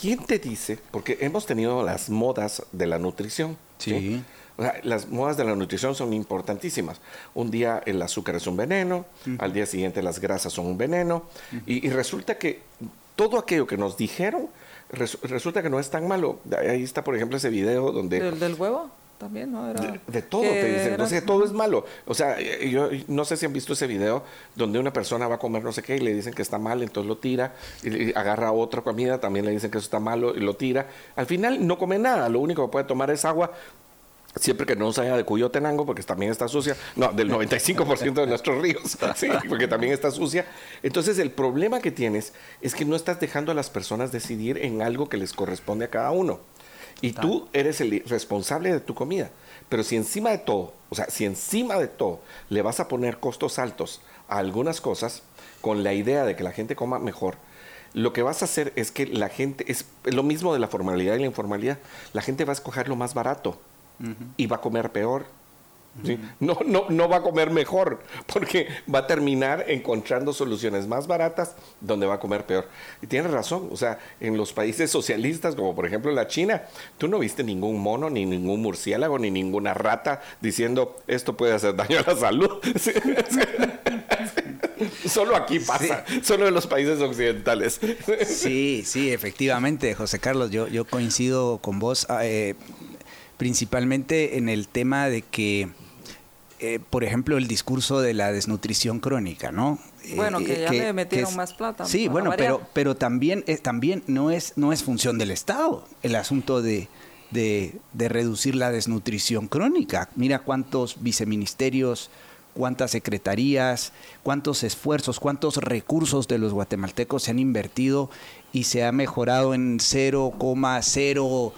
¿quién te dice? Porque hemos tenido las modas de la nutrición. Sí. O sea, las modas de la nutrición son importantísimas. Un día el azúcar es un veneno, al día siguiente las grasas son un veneno, y, resulta que todo aquello que nos dijeron resulta que no es tan malo. Ahí está, por ejemplo, ese video donde... ¿El del huevo? también, ¿no? Era de, todo te dicen. Entonces, todo es malo. O sea, yo no sé si han visto ese video donde una persona va a comer no sé qué y le dicen que está mal, entonces lo tira, y, agarra otra comida, también le dicen que eso está malo y lo tira. Al final no come nada, lo único que puede tomar es agua. Siempre que no salga de Cuyotenango, porque también está sucia. No, del 95% de nuestros ríos, sí, porque también está sucia. Entonces, el problema que tienes es que no estás dejando a las personas decidir en algo que les corresponde a cada uno. Y tú eres el responsable de tu comida. Pero si encima de todo, o sea, si encima de todo le vas a poner costos altos a algunas cosas con la idea de que la gente coma mejor, lo que vas a hacer es que la gente, es lo mismo de la formalidad y la informalidad, la gente va a escoger lo más barato y va a comer peor no, no, no va a comer mejor, porque va a terminar encontrando soluciones más baratas donde va a comer peor. Y tienes razón, o sea, en los países socialistas, como por ejemplo la China, tú no viste ningún mono, ni ningún murciélago, ni ninguna rata diciendo esto puede hacer daño a la salud. Solo aquí pasa, solo en los países occidentales. Sí, sí, efectivamente, José Carlos, yo, yo coincido con vos, ah, eh, principalmente en el tema de que eh, por ejemplo, el discurso de la desnutrición crónica, ¿no? Bueno, que eh, ya le metieron más plata. Sí, bueno, pero, pero también, eh, también no, es, no es función del Estado el asunto de, de, reducir la desnutrición crónica. Mira cuántos viceministerios, cuántas secretarías, cuántos esfuerzos, cuántos recursos de los guatemaltecos se han invertido y se ha mejorado en 0,0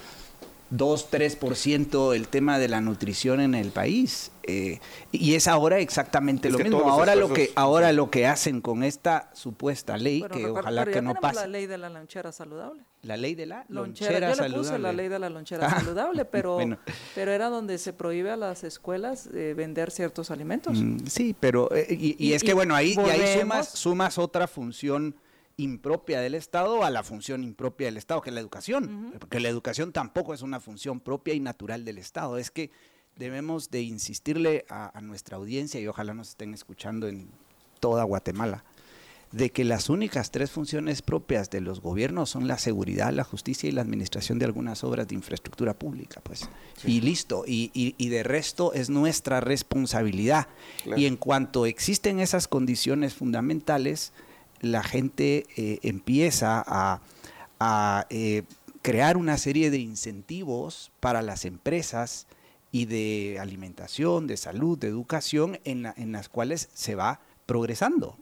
2-3% el tema de la nutrición en el país. Eh, y es ahora exactamente lo mismo. Ahora lo que ahora lo que hacen con esta supuesta ley, que ojalá que no pase. La ley de la lonchera saludable. La ley de la lonchera, saludable. Yo le puse la ley de la lonchera ah, saludable, pero, pero era donde se prohíbe a las escuelas eh, vender ciertos alimentos. Mm, sí, pero eh, y, es que bueno, ahí, y ahí sumas, sumas otra función impropia del Estado a la función impropia del Estado, que es la educación, porque la educación tampoco es una función propia y natural del Estado. Es que debemos de insistirle a, nuestra audiencia, y ojalá nos estén escuchando en toda Guatemala, de que las únicas tres funciones propias de los gobiernos son la seguridad, la justicia y la administración de algunas obras de infraestructura pública, pues. Y listo, y, de resto es nuestra responsabilidad. Y en cuanto existen esas condiciones fundamentales, la gente eh, empieza a, eh, crear una serie de incentivos para las empresas y de alimentación, de salud, de educación, en, las cuales se va progresando.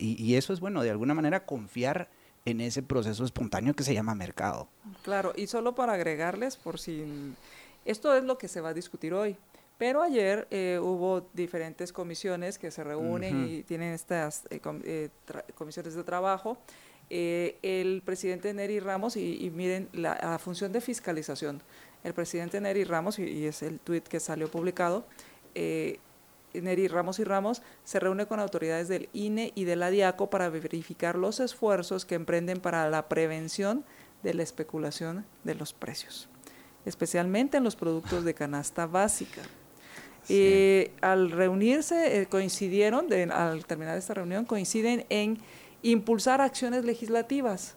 Y, y, eso es bueno, de alguna manera confiar en ese proceso espontáneo que se llama mercado. Claro, y solo para agregarles, por si esto es lo que se va a discutir hoy. Pero ayer eh, hubo diferentes comisiones que se reúnen y tienen estas eh, eh, comisiones de trabajo. el presidente Neri Ramos, y, miren la, función de fiscalización, el presidente Neri Ramos, y, es el tuit que salió publicado, Neri Ramos y Ramos se reúne con autoridades del INE y de la DIACO para verificar los esfuerzos que emprenden para la prevención de la especulación de los precios, especialmente en los productos de canasta básica. Y al reunirse, eh, coincidieron, al terminar esta reunión, coinciden en impulsar acciones legislativas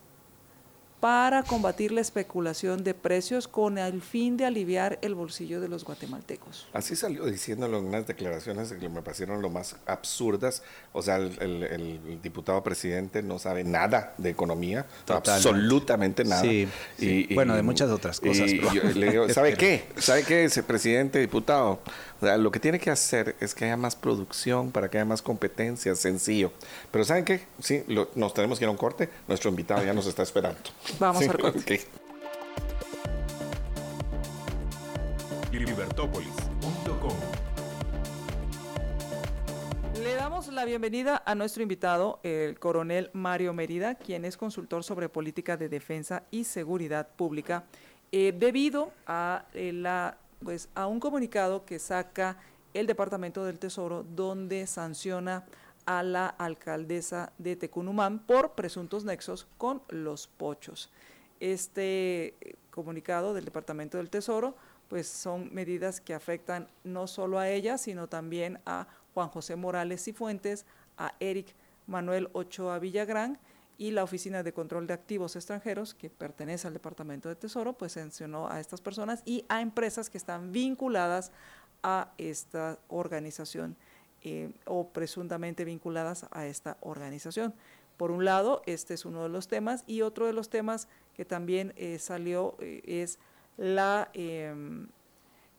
para combatir la especulación de precios con el fin de aliviar el bolsillo de los guatemaltecos. Así salió diciéndolo en unas declaraciones que me parecieron lo más absurdas. O sea, el, diputado presidente no sabe nada de economía, absolutamente nada. Y, bueno, de muchas otras cosas. ¿sabe qué? ¿Sabe qué, ese presidente, diputado? Lo que tiene que hacer es que haya más producción para que haya más competencia, sencillo. Pero ¿saben qué? Sí, nos tenemos que ir a un corte. Nuestro invitado ya nos está esperando. Vamos al corte. Le damos la bienvenida a nuestro invitado, el coronel Mario Mérida, quien es consultor sobre política de defensa y seguridad pública, eh, debido a eh, la pues a un comunicado que saca el Departamento del Tesoro donde sanciona a la alcaldesa de Tecunumán por presuntos nexos con los pochos. Este eh, comunicado del Departamento del Tesoro pues son medidas que afectan no solo a ella, sino también a Juan José Morales y Fuentes, a Eric Manuel Ochoa Villagrán y la Oficina de Control de Activos Extranjeros, que pertenece al Departamento de Tesoro, pues sancionó a estas personas y a empresas que están vinculadas a esta organización eh, o presuntamente vinculadas a esta organización. Por un lado, este es uno de los temas y otro de los temas que también eh, salió eh, es la, em,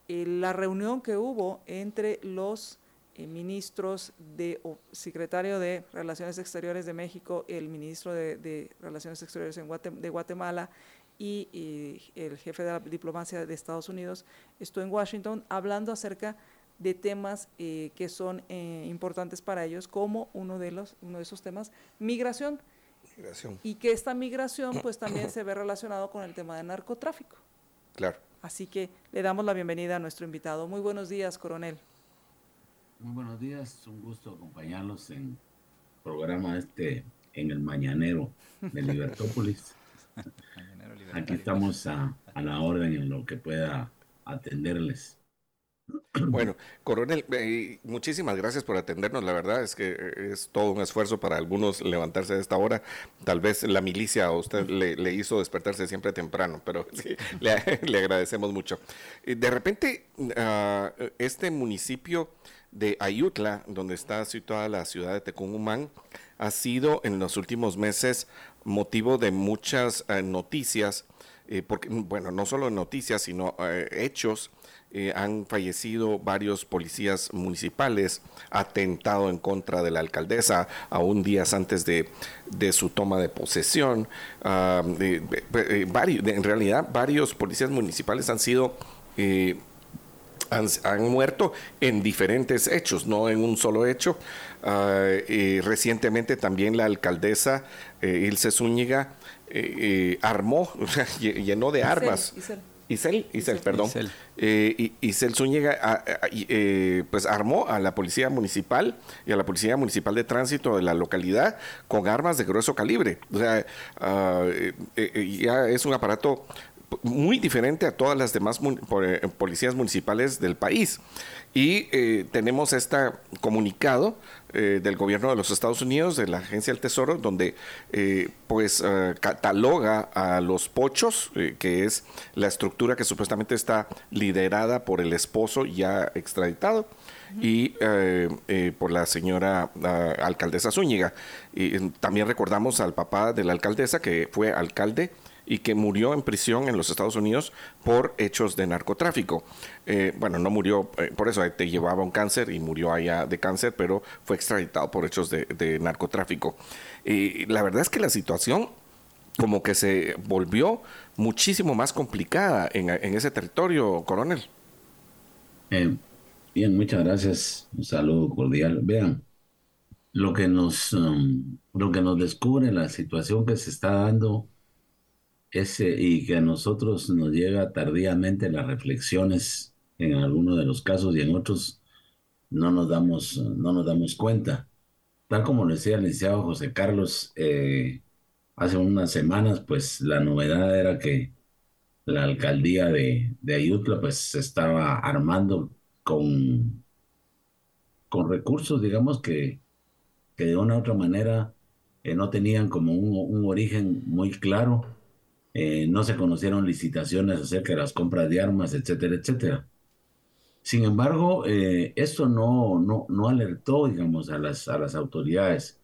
la reunión que hubo entre los ministros de, o secretario de Relaciones Exteriores de México, el ministro de, Relaciones Exteriores de Guatemala y, el jefe de la diplomacia de Estados Unidos, estuvo en Washington hablando acerca de temas eh, que son eh, importantes para ellos, como uno de, los, uno de esos temas, migración. migración. Y que esta migración pues también se ve relacionado con el tema de narcotráfico. Claro. Así que le damos la bienvenida a nuestro invitado. Muy buenos días, coronel. Muy buenos días, un gusto acompañarlos en programa este en el Mañanero de Libertópolis. Aquí estamos a, a la orden en lo que pueda atenderles. Bueno, coronel, eh, muchísimas gracias por atendernos. La verdad es que eh, es todo un esfuerzo para algunos levantarse a esta hora. Tal vez la milicia a usted le, hizo despertarse siempre temprano, pero sí, le, agradecemos mucho. De repente, ah, este municipio de Ayutla, donde está situada la ciudad de Tecumumán, ha sido en los últimos meses motivo de muchas eh, noticias, porque, bueno, no solo noticias, sino hechos eh, han fallecido varios policías municipales, atentado en contra de la alcaldesa aún días antes de, su toma de posesión. Ah, eh, en realidad, varios policías municipales han sido... Eh, han, muerto en diferentes hechos, no en un solo hecho. Ah, recientemente también la alcaldesa Ilse Zúñiga armó, llenó de armas. Isel, Isel, perdón. Isel, eh, Isel Zúñiga eh, pues armó a la policía municipal y a la policía municipal de tránsito de la localidad con armas de grueso calibre. O sea, ah, eh, ya es un aparato muy diferente a todas las demás policías municipales del país. Y tenemos este comunicado eh, del gobierno de los Estados Unidos, de la Agencia del Tesoro, donde eh, pues eh, cataloga a los pochos, que es la estructura que supuestamente está liderada por el esposo ya extraditado y por la señora alcaldesa Zúñiga. Y también recordamos al papá de la alcaldesa, que fue alcalde y que murió en prisión en los Estados Unidos por hechos de narcotráfico. Eh, bueno, no murió, eh, por eso te llevaba un cáncer y murió allá de cáncer, pero fue extraditado por hechos de, narcotráfico. Y la verdad es que la situación como que se volvió muchísimo más complicada en, ese territorio, coronel. Eh, bien, muchas gracias. Un saludo cordial. Vean, lo que nos, um, lo que nos descubre la situación que se está dando ese, y que a nosotros nos llega tardíamente las reflexiones en algunos de los casos y en otros no nos damos, no nos damos cuenta. Tal como decía el licenciado José Carlos, eh, hace unas semanas, pues la novedad era que la alcaldía de, Ayutla pues se estaba armando con, con recursos, digamos, que, que de una u otra manera eh, no tenían como un origen muy claro eh, no se conocieron licitaciones acerca de las compras de armas, etcétera, etcétera. Sin embargo, eh, esto no, no, no, alertó, digamos, a las, a las autoridades.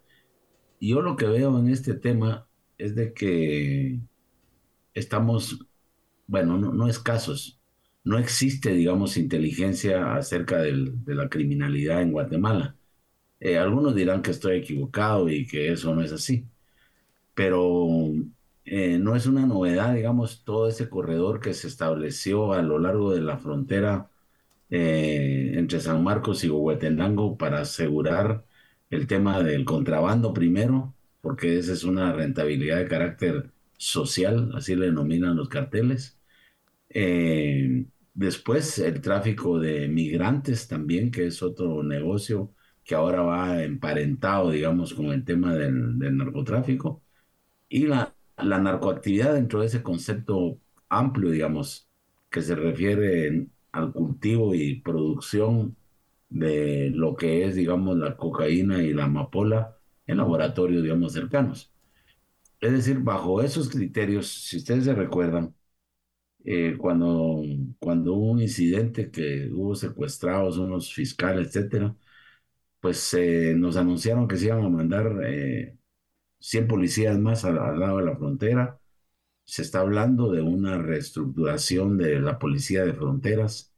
Yo lo que veo en este tema es de que estamos, bueno, no, no escasos. No existe, digamos, inteligencia acerca de la criminalidad en Guatemala. Eh, algunos dirán que estoy equivocado y que eso no es así. Pero eh, no es una novedad, digamos, todo ese corredor que se estableció a lo largo de la frontera eh, entre San Marcos y Huehuetenango para asegurar el tema del contrabando primero, porque esa es una rentabilidad de carácter social, así le denominan los carteles. Eh, después el tráfico de migrantes también, que es otro negocio que ahora va emparentado, digamos, con el tema del, del narcotráfico. Y la, la narcoactividad dentro de ese concepto amplio, digamos, que se refiere al cultivo y producción de lo que es, digamos, la cocaína y la amapola en laboratorios, digamos, cercanos. Es decir, bajo esos criterios, si ustedes se recuerdan, eh, cuando, cuando hubo un incidente que hubo secuestrados unos fiscales, etcétera, pues eh, nos anunciaron que se iban a mandar eh, 100 policías más al, lado de la frontera. Se está hablando de una reestructuración de la policía de fronteras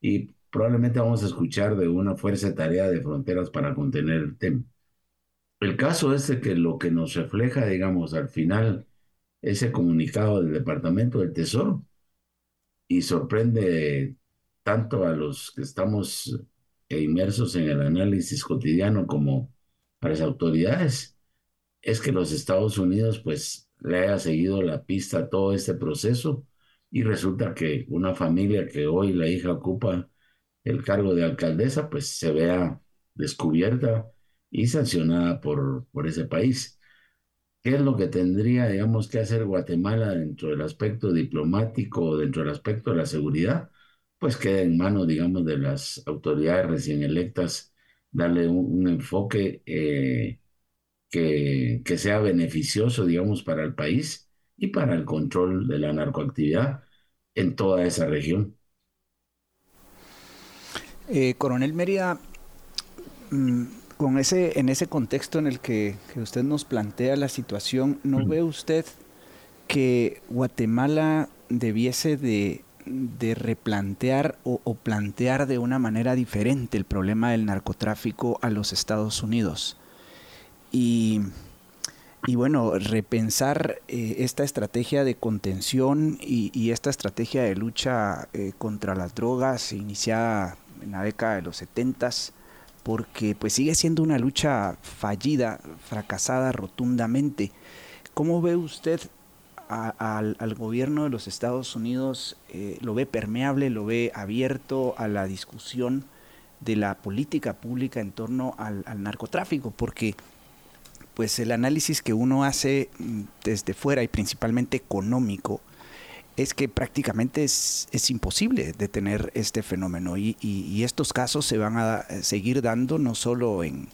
y probablemente vamos a escuchar de una fuerza de tarea de fronteras para contener el tema. El caso es de que lo que nos refleja, digamos, al final, ese comunicado del Departamento del Tesoro y sorprende tanto a los que estamos inmersos en el análisis cotidiano como a las autoridades, es que los Estados Unidos pues le haya seguido la pista todo este proceso y resulta que una familia que hoy la hija ocupa el cargo de alcaldesa pues se vea descubierta y sancionada por, por ese país. ¿Qué es lo que tendría, digamos, que hacer Guatemala dentro del aspecto diplomático, dentro del aspecto de la seguridad? Pues queda en manos, digamos, de las autoridades recién electas darle un, enfoque eh, que, que sea beneficioso, digamos, para el país y para el control de la narcoactividad en toda esa región. Eh, Coronel Mérida, mm, con ese, en ese contexto en el que, usted nos plantea la situación, ¿no ve usted que Guatemala debiese de, replantear o, plantear de una manera diferente el problema del narcotráfico a los Estados Unidos? Y, bueno, repensar eh, esta estrategia de contención y, esta estrategia de lucha eh, contra las drogas iniciada en la década de los 70 porque pues sigue siendo una lucha fallida, fracasada rotundamente. ¿Cómo ve usted al, gobierno de los Estados Unidos? Eh, ¿Lo ve permeable, lo ve abierto a la discusión de la política pública en torno al, al narcotráfico? Porque pues el análisis que uno hace mm, desde fuera y principalmente económico, es que prácticamente es, imposible detener este fenómeno y, estos casos se van a seguir dando no solo en,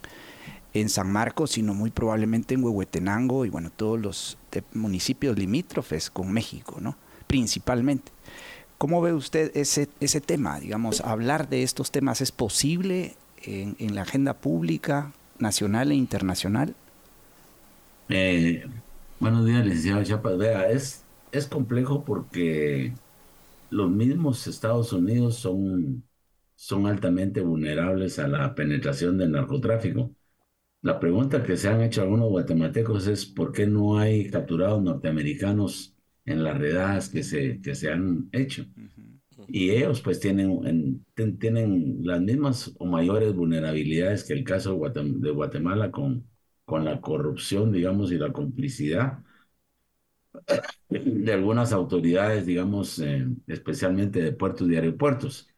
San Marcos, sino muy probablemente en Huehuetenango y bueno, todos los municipios limítrofes con México, ¿no? Principalmente. ¿Cómo ve usted ese, ese tema? Digamos, hablar de estos temas es posible en, la agenda pública nacional e internacional? Eh, buenos días, licenciado Chapas. Vea, es es complejo porque los mismos Estados Unidos son, son altamente vulnerables a la penetración del narcotráfico. La pregunta que se han hecho algunos guatemaltecos es por qué no hay capturados norteamericanos en las redadas que se, que se han hecho. Y ellos pues tienen, tienen las mismas o mayores vulnerabilidades que el caso de Guatemala con, con la corrupción, digamos, y la complicidad de algunas autoridades, digamos, eh, especialmente de puertos y aeropuertos.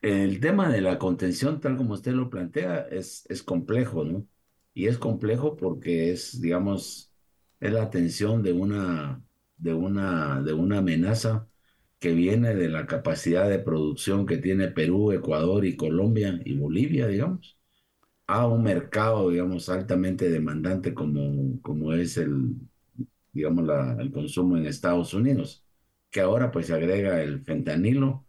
El tema de la contención, tal como usted lo plantea, es, es complejo, ¿no? Y es complejo porque es, digamos, es la atención de una, de una, de una amenaza que viene de la capacidad de producción que tiene Perú, Ecuador y Colombia y Bolivia, digamos, a un mercado, digamos, altamente demandante como, como es el, digamos, la, el consumo en Estados Unidos, que ahora pues se agrega el fentanilo,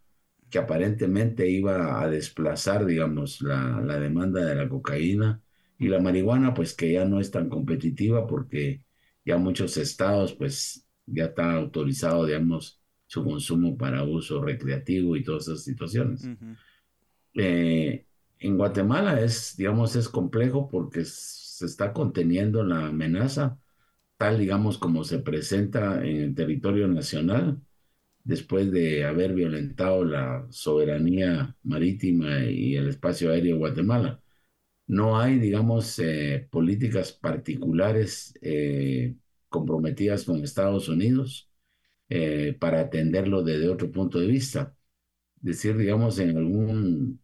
que aparentemente iba a desplazar, digamos, la, la demanda de la cocaína y la marihuana, pues que ya no es tan competitiva porque ya muchos estados, pues ya está autorizado, digamos, su consumo para uso recreativo y todas esas situaciones. Eh, en Guatemala es, digamos, es complejo porque se está conteniendo la amenaza tal, digamos, como se presenta en el territorio nacional, después de haber violentado la soberanía marítima y el espacio aéreo de Guatemala. No hay, digamos, eh, políticas particulares eh, comprometidas con Estados Unidos eh, para atenderlo desde otro punto de vista. Decir, digamos, en algún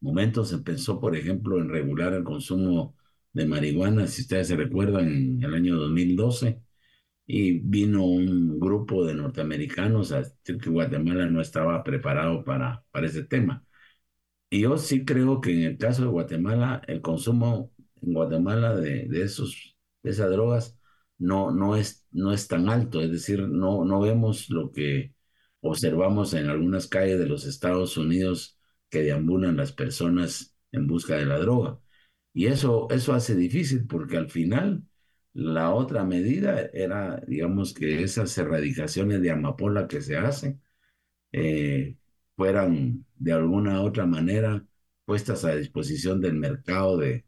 momento se pensó, por ejemplo, en regular el consumo de marihuana, si ustedes se recuerdan, en el año 2012, y vino un grupo de norteamericanos a decir que Guatemala no estaba preparado para, para ese tema. Y yo sí creo que en el caso de Guatemala, el consumo en Guatemala de, de, esos, de esas drogas no, no, es, no es tan alto, es decir, no, no vemos lo que observamos en algunas calles de los Estados Unidos que deambulan las personas en busca de la droga. Y eso, eso hace difícil porque al final la otra medida era, digamos, que esas erradicaciones de amapola que se hacen eh, fueran de alguna otra manera puestas a disposición del mercado de,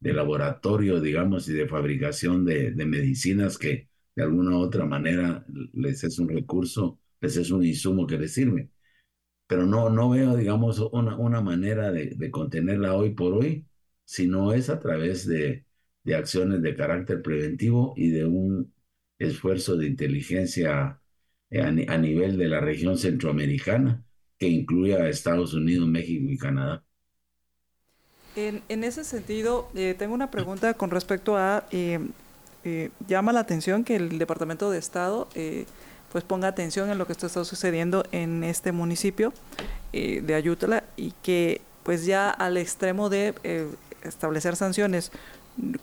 de laboratorio, digamos, y de fabricación de, de, medicinas que de alguna otra manera les es un recurso, les es un insumo que les sirve. Pero no, no veo, digamos, una, una manera de, de contenerla hoy por hoy, sino es a través de, de acciones de carácter preventivo y de un esfuerzo de inteligencia a, a nivel de la región centroamericana que incluya a Estados Unidos, México y Canadá. En, en ese sentido, eh, tengo una pregunta con respecto a, eh, eh, llama la atención que el Departamento de Estado eh, pues ponga atención en lo que está sucediendo en este municipio de Ayutla y que pues ya al extremo de establecer sanciones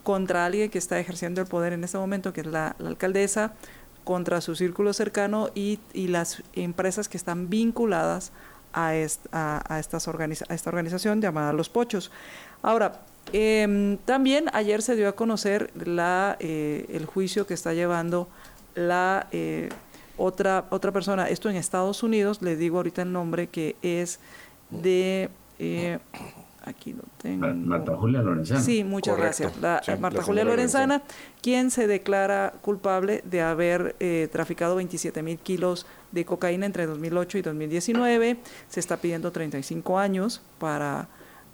contra alguien que está ejerciendo el poder en este momento, que es la, alcaldesa, contra su círculo cercano y, las empresas que están vinculadas a, a, estas a esta organización llamada Los Pochos. Ahora, eh, también ayer se dio a conocer la, eh, el juicio que está llevando la eh, otra, otra persona, esto en Estados Unidos, les digo ahorita el nombre, que es de eh, aquí lo tengo. Marta Julia Lorenzana. Sí, muchas gracias. La, sí, Marta la Julia Lorenzana, Lorenzana, quien se declara culpable de haber eh, traficado 27 mil kilos de cocaína entre 2008 y 2019. Se está pidiendo 35 años para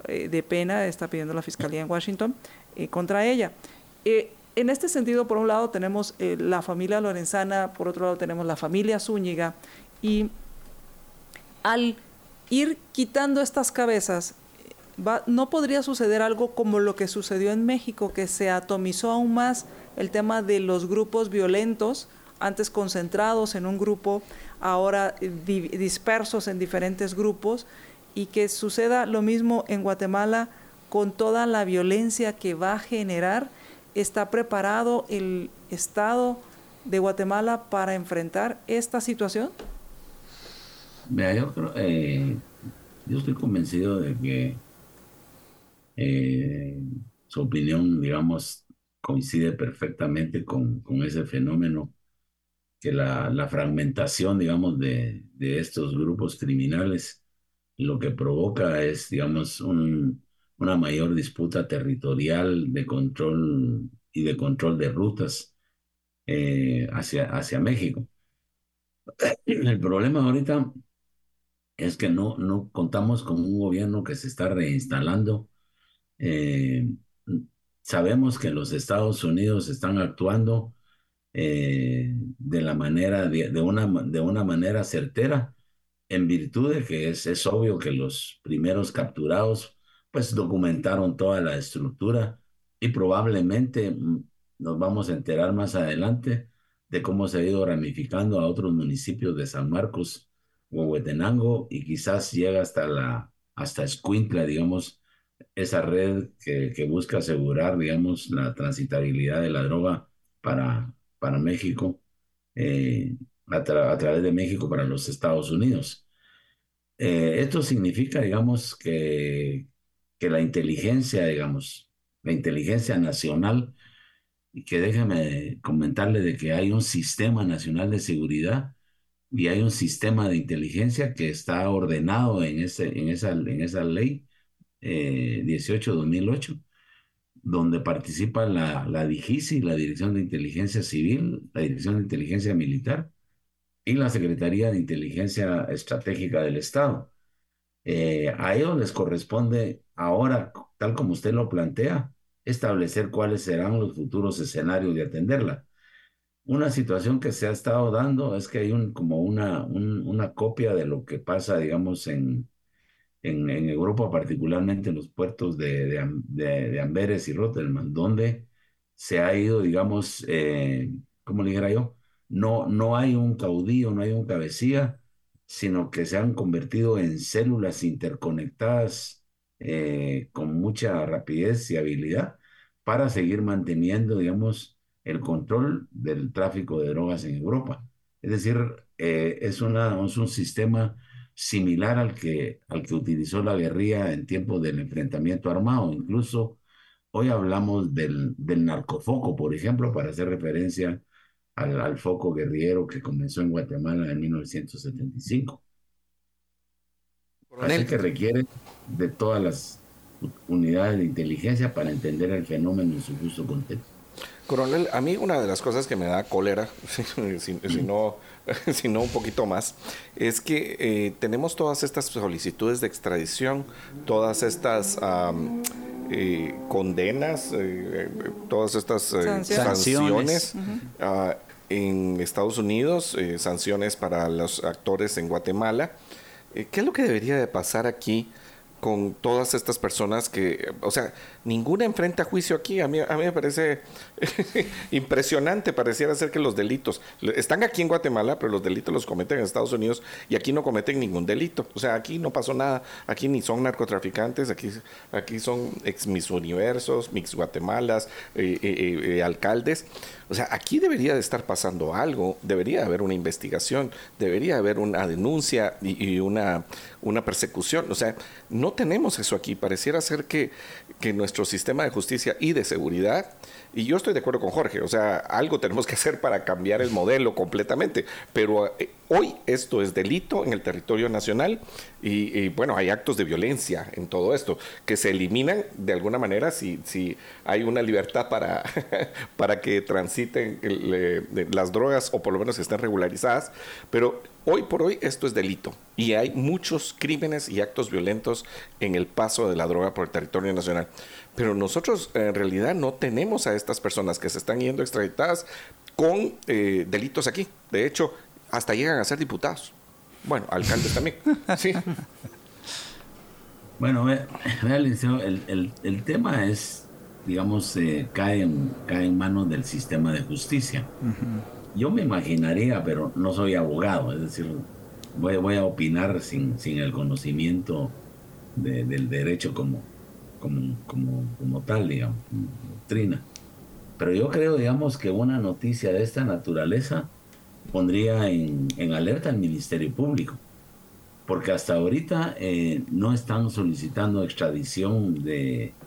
eh, de pena, está pidiendo la Fiscalía en Washington eh, contra ella. Eh, en este sentido, por un lado tenemos la familia Lorenzana, por otro lado tenemos la familia Zúñiga, y al ir quitando estas cabezas, Va, no podría suceder algo como lo que sucedió en México, que se atomizó aún más el tema de los grupos violentos, antes concentrados en un grupo, ahora di dispersos en diferentes grupos, y que suceda lo mismo en Guatemala con toda la violencia que va a generar. ¿Está preparado el Estado de Guatemala para enfrentar esta situación? Eh, yo estoy convencido de que eh, su opinión, digamos, coincide perfectamente con, ese fenómeno, que la, la fragmentación, digamos, de, de, estos grupos criminales lo que provoca es, digamos, un, una mayor disputa territorial de control y de control de rutas eh, hacia, hacia México. El problema ahorita es que no, no contamos con un gobierno que se está reinstalando eh, sabemos que los Estados Unidos están actuando eh, de la manera, de, de, una, de una manera certera, en virtud de que es, es obvio que los primeros capturados pues documentaron toda la estructura y probablemente mm, nos vamos a enterar más adelante de cómo se ha ido ramificando a otros municipios de San Marcos, Huehuetenango y quizás llega hasta la hasta Escuintla, digamos, esa red que, que, busca asegurar, digamos, la transitabilidad de la droga para, para México, eh, a, tra a, través de México para los Estados Unidos. Eh, esto significa, digamos, que, que la inteligencia, digamos, la inteligencia nacional, y que déjeme comentarle de que hay un sistema nacional de seguridad y hay un sistema de inteligencia que está ordenado en, ese, en, esa, en esa ley eh, 18-2008, donde participa la, la DIGISI, la Dirección de Inteligencia Civil, la Dirección de Inteligencia Militar y la Secretaría de Inteligencia Estratégica del Estado. Eh, a ellos les corresponde ahora, tal como usted lo plantea, establecer cuáles serán los futuros escenarios de atenderla. Una situación que se ha estado dando es que hay un, como una, un, una copia de lo que pasa, digamos, en, en, Europa, particularmente en los puertos de, de, Amberes y Rotterdam, donde se ha ido, digamos, eh, ¿cómo le dijera yo? no, no hay un caudillo, no hay un cabecilla, sino que se han convertido en células interconectadas eh, con mucha rapidez y habilidad para seguir manteniendo, digamos, el control del tráfico de drogas en Europa. Es decir, eh, es, un sistema similar al que, al que utilizó la guerrilla en tiempos del enfrentamiento armado. Incluso hoy hablamos del, del narcofoco, por ejemplo, para hacer referencia al, foco guerrillero que comenzó en Guatemala en 1975. Así que requiere de todas las unidades de inteligencia para entender el fenómeno en su justo contexto. Coronel, a mí una de las cosas que me da cólera, si, no, un poquito más, es que eh, tenemos todas estas solicitudes de extradición, todas estas eh, condenas, eh, todas estas sanciones, ah, en Estados Unidos, sanciones para los actores en Guatemala. ¿Qué es lo que debería de pasar aquí? Con todas estas personas que, o sea, ninguna enfrenta juicio aquí. A mí, a mí me parece impresionante, pareciera ser que los delitos están aquí en Guatemala, pero los delitos los cometen en Estados Unidos y aquí no cometen ningún delito. O sea, aquí no pasó nada, aquí ni son narcotraficantes, aquí, aquí son ex mis universos, mix guatemalas, eh, eh, eh, alcaldes. O sea, aquí debería de estar pasando algo, debería haber una investigación, debería haber una denuncia y, una, una persecución. O sea, no tenemos eso aquí. Pareciera ser que, que nuestro sistema de justicia y de seguridad y yo estoy de acuerdo con Jorge, o sea, algo tenemos que hacer para cambiar el modelo completamente, pero eh, hoy esto es delito en el territorio nacional y, bueno, hay actos de violencia en todo esto que se eliminan de alguna manera si, si hay una libertad para, para que transiten las drogas o por lo menos estén regularizadas, pero Hoy por hoy esto es delito y hay muchos crímenes y actos violentos en el paso de la droga por el territorio nacional. Pero nosotros en realidad no tenemos a estas personas que se están yendo extraditadas con eh, delitos aquí. De hecho, hasta llegan a ser diputados. Bueno, alcaldes también. Sí. Bueno, vea, el, el, tema es, digamos, eh, cae, en, cae en manos del sistema de justicia. Yo me imaginaría, pero no soy abogado, es decir, voy, voy a opinar sin, sin el conocimiento del derecho como, como, como, como tal, digamos, doctrina. Pero yo creo, digamos, que una noticia de esta naturaleza pondría en, en alerta al Ministerio Público, porque hasta ahorita eh, no están solicitando extradición de,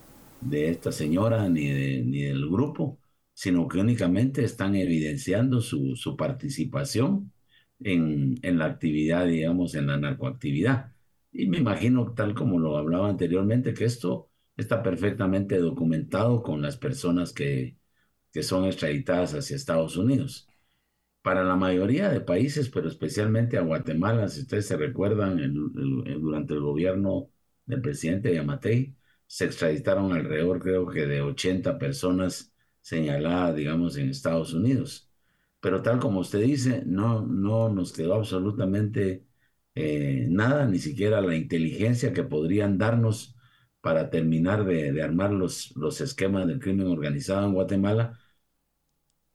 de esta señora ni, de, ni del grupo, sino que únicamente están evidenciando su, su participación en, en, la actividad, digamos, en la narcoactividad. Y me imagino, tal como lo hablaba anteriormente, que esto está perfectamente documentado con las personas que, que son extraditadas hacia Estados Unidos. Para la mayoría de países, pero especialmente a Guatemala, si ustedes se recuerdan, durante el gobierno del presidente Yamatei, se extraditaron alrededor, creo que de 80 personas señaladas, digamos, en Estados Unidos. Pero tal como usted dice, no, no nos quedó absolutamente eh, nada, ni siquiera la inteligencia que podrían darnos para terminar de, armar los, los esquemas del crimen organizado en Guatemala.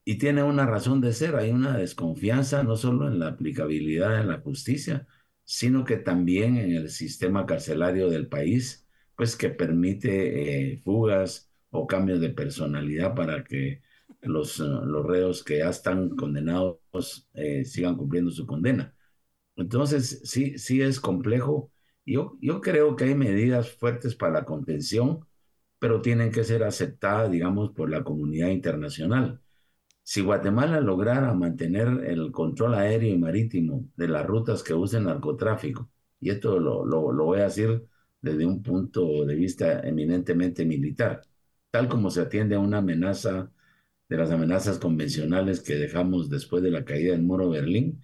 Y tiene una razón de ser, hay una desconfianza no solo en la aplicabilidad de la justicia, sino que también en el sistema carcelario del país, pues que permite eh, fugas o cambios de personalidad para que los, eh, los reos que ya están condenados eh, sigan cumpliendo su condena. Entonces, sí, sí es complejo yo, yo creo que hay medidas fuertes para la contención, pero tienen que ser aceptadas, digamos, por la comunidad internacional. Si Guatemala lograra mantener el control aéreo y marítimo de las rutas que usa el narcotráfico, y esto lo, lo, lo voy a decir desde un punto de vista eminentemente militar, tal como se atiende a una amenaza de las amenazas convencionales que dejamos después de la caída del muro de Berlín,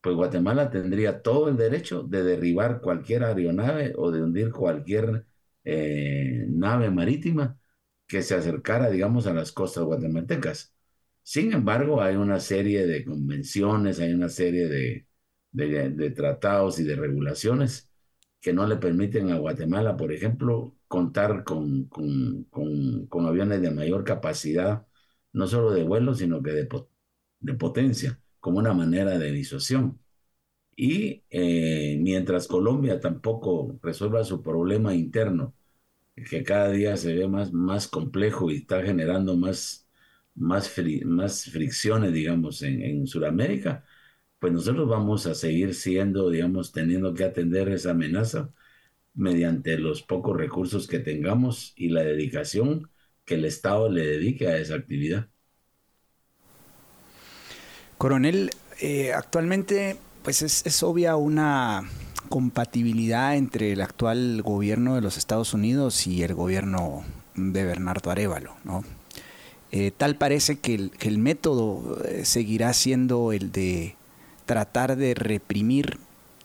pues Guatemala tendría todo el derecho de derribar cualquier aeronave o de hundir cualquier eh, nave marítima que se acercara, digamos, a las costas guatemaltecas. Sin embargo, hay una serie de convenciones, hay una serie de, de, tratados y de regulaciones que no le permiten a Guatemala, por ejemplo, contar con, con, con, aviones de mayor capacidad, no solo de vuelo, sino que de, de potencia como una manera de disuasión. Y eh, mientras Colombia tampoco resuelva su problema interno, que cada día se ve más, más complejo y está generando más, más, más fricciones, digamos, en, en Sudamérica, pues nosotros vamos a seguir siendo, digamos, teniendo que atender esa amenaza mediante los pocos recursos que tengamos y la dedicación que el Estado le dedique a esa actividad. Coronel, eh, actualmente pues es, obvia una compatibilidad entre el actual gobierno de los Estados Unidos y el gobierno de Bernardo Arevalo, ¿no? Eh, tal parece que el, método eh, seguirá siendo el de tratar de reprimir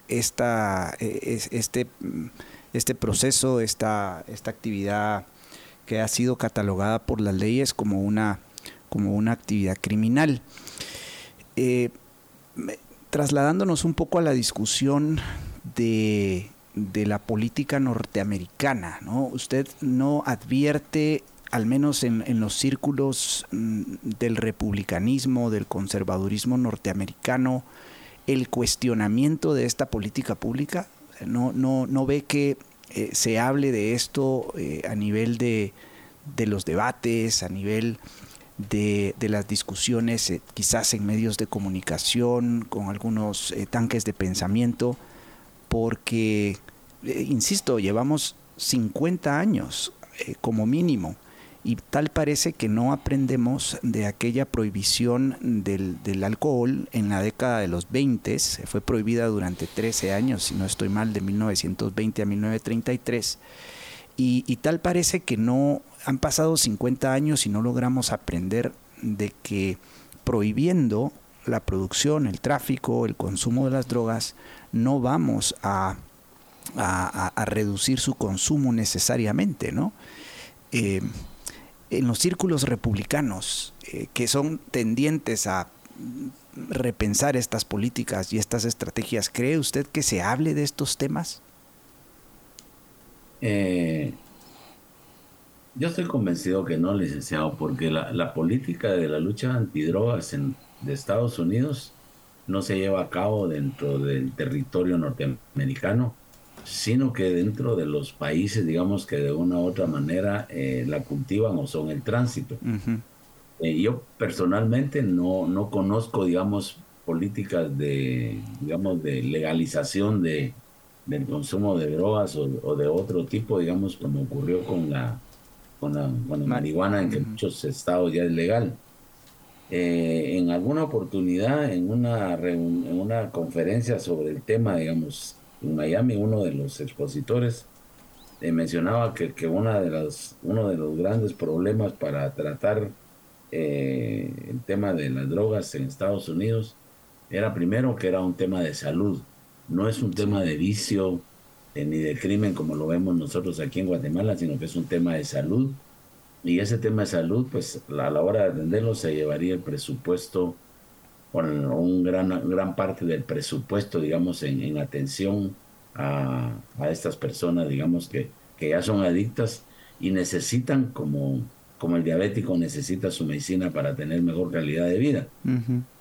esta, este, este proceso, esta, esta actividad que ha sido catalogada por las leyes como una, como una actividad criminal. Eh, trasladándonos un poco a la discusión de, la política norteamericana, ¿no? Usted no advierte, al menos en, los círculos mm, del republicanismo, del conservadurismo norteamericano, el cuestionamiento de esta política pública. No, no, no ve que eh, se hable de esto eh, a nivel de, de los debates, a nivel de, las discusiones, eh, quizás en medios de comunicación, con algunos tanques de pensamiento, porque, insisto, llevamos 50 años como mínimo y tal parece que no aprendemos de aquella prohibición del, alcohol en la década de los 20, se fue prohibida durante 13 años, si no estoy mal, de 1920 a 1933, y, y tal parece que no han pasado 50 años y no logramos aprender de que prohibiendo la producción, el tráfico, el consumo de las drogas, no vamos a, a, reducir su consumo necesariamente, ¿no? Eh, en los círculos republicanos, eh, que son tendientes a repensar estas políticas y estas estrategias, ¿cree usted que se hable de estos temas? Eh, yo estoy convencido que no, licenciado, porque la, política de la lucha antidrogas en, de Estados Unidos no se lleva a cabo dentro del territorio norteamericano, sino que dentro de los países, digamos, que de una u otra manera eh, la cultivan o son el tránsito. Eh, yo personalmente no, no conozco, digamos, políticas de, digamos, de legalización de, del consumo de drogas o, o de otro tipo, digamos, como ocurrió con la con la, marihuana en que muchos estados ya es legal. Eh, en alguna oportunidad, en una, en una conferencia sobre el tema, digamos, en Miami, uno de los expositores eh, mencionaba que, que una de las, uno de los grandes problemas para tratar eh, el tema de las drogas en Estados Unidos era primero que era un tema de salud, no es un tema de vicio, eh, ni de crimen como lo vemos nosotros aquí en Guatemala, sino que es un tema de salud. Y ese tema de salud, pues a la hora de atenderlo se llevaría el presupuesto, con un gran, gran parte del presupuesto, digamos, en, atención a, estas personas, digamos, que, que ya son adictas y necesitan, como, como el diabético necesita su medicina para tener mejor calidad de vida.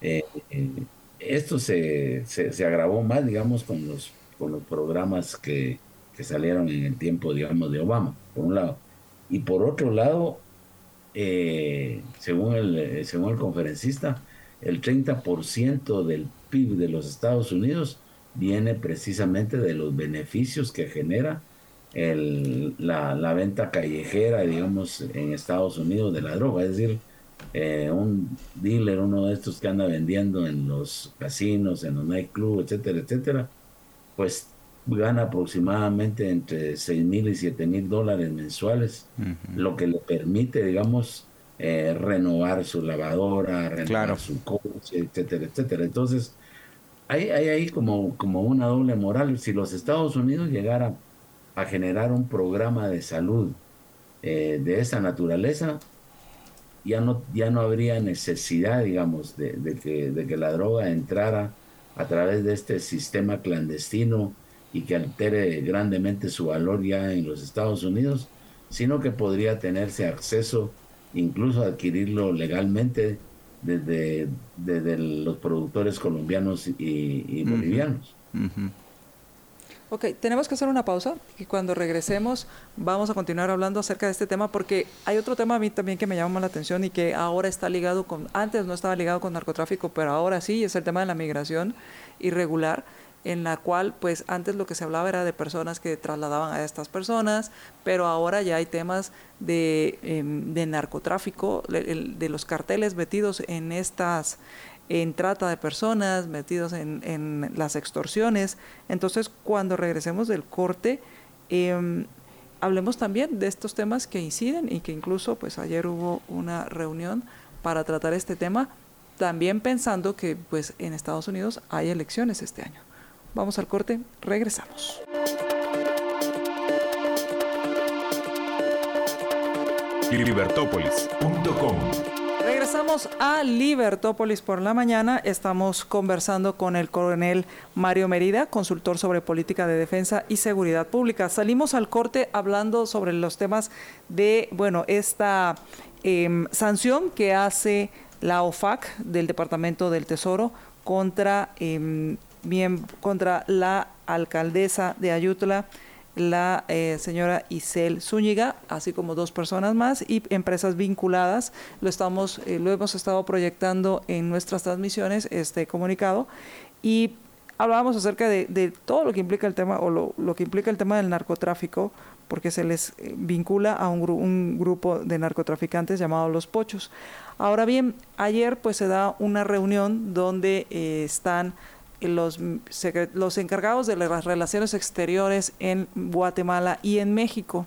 Eh, eh, esto se, se, se, agravó más, digamos, con los con los programas que, que salieron en el tiempo, digamos, de Obama, por un lado. Y por otro lado, eh, según, el, según el conferencista, el 30% del PIB de los Estados Unidos viene precisamente de los beneficios que genera el, la, la, venta callejera, digamos, en Estados Unidos de la droga. Es decir, eh, un dealer, uno de estos que anda vendiendo en los casinos, en los nightclubs, etcétera, etcétera, pues gana aproximadamente entre 6 mil y 7 mil dólares mensuales, lo que le permite, digamos, eh, renovar su lavadora, renovar su coche, etcétera, etcétera. Entonces, hay, hay ahí como, como una doble moral. Si los Estados Unidos llegaran a generar un programa de salud eh, de esa naturaleza, ya no, ya no habría necesidad, digamos, de, que, de que la droga entrara a través de este sistema clandestino y que altere grandemente su valor ya en los Estados Unidos, sino que podría tenerse acceso incluso adquirirlo legalmente desde, desde los productores colombianos y, bolivianos. Ok, tenemos que hacer una pausa y cuando regresemos vamos a continuar hablando acerca de este tema porque hay otro tema a mí también que me llama la atención y que ahora está ligado con, antes no estaba ligado con narcotráfico, pero ahora sí, es el tema de la migración irregular en la cual pues antes lo que se hablaba era de personas que trasladaban a estas personas, pero ahora ya hay temas de, em, narcotráfico, de, los carteles metidos en estas, en trata de personas, metidos en, en las extorsiones. Entonces cuando regresemos del corte, em, hablemos también de estos temas que inciden y que incluso pues ayer hubo una reunión para tratar este tema, también pensando que pues en Estados Unidos hay elecciones este año. Vamos al corte, regresamos. Libertópolis.com Regresamos a Libertópolis por la mañana. Estamos conversando con el coronel Mario Merida, consultor sobre política de defensa y seguridad pública. Salimos al corte hablando sobre los temas de, bueno, esta em, sanción que hace la OFAC del Departamento del Tesoro contra eh, bien contra la alcaldesa de Ayutla, la eh, señora Isel Zúñiga, así como dos personas más y empresas vinculadas. Lo estamos, eh, lo hemos estado proyectando en nuestras transmisiones, este comunicado, y hablábamos acerca de, todo lo que implica el tema, o lo, que implica el tema del narcotráfico, porque se les eh, vincula a un, un grupo de narcotraficantes llamado Los Pochos. Ahora bien, ayer pues se da una reunión donde están los, los encargados de las relaciones exteriores en Guatemala y en México.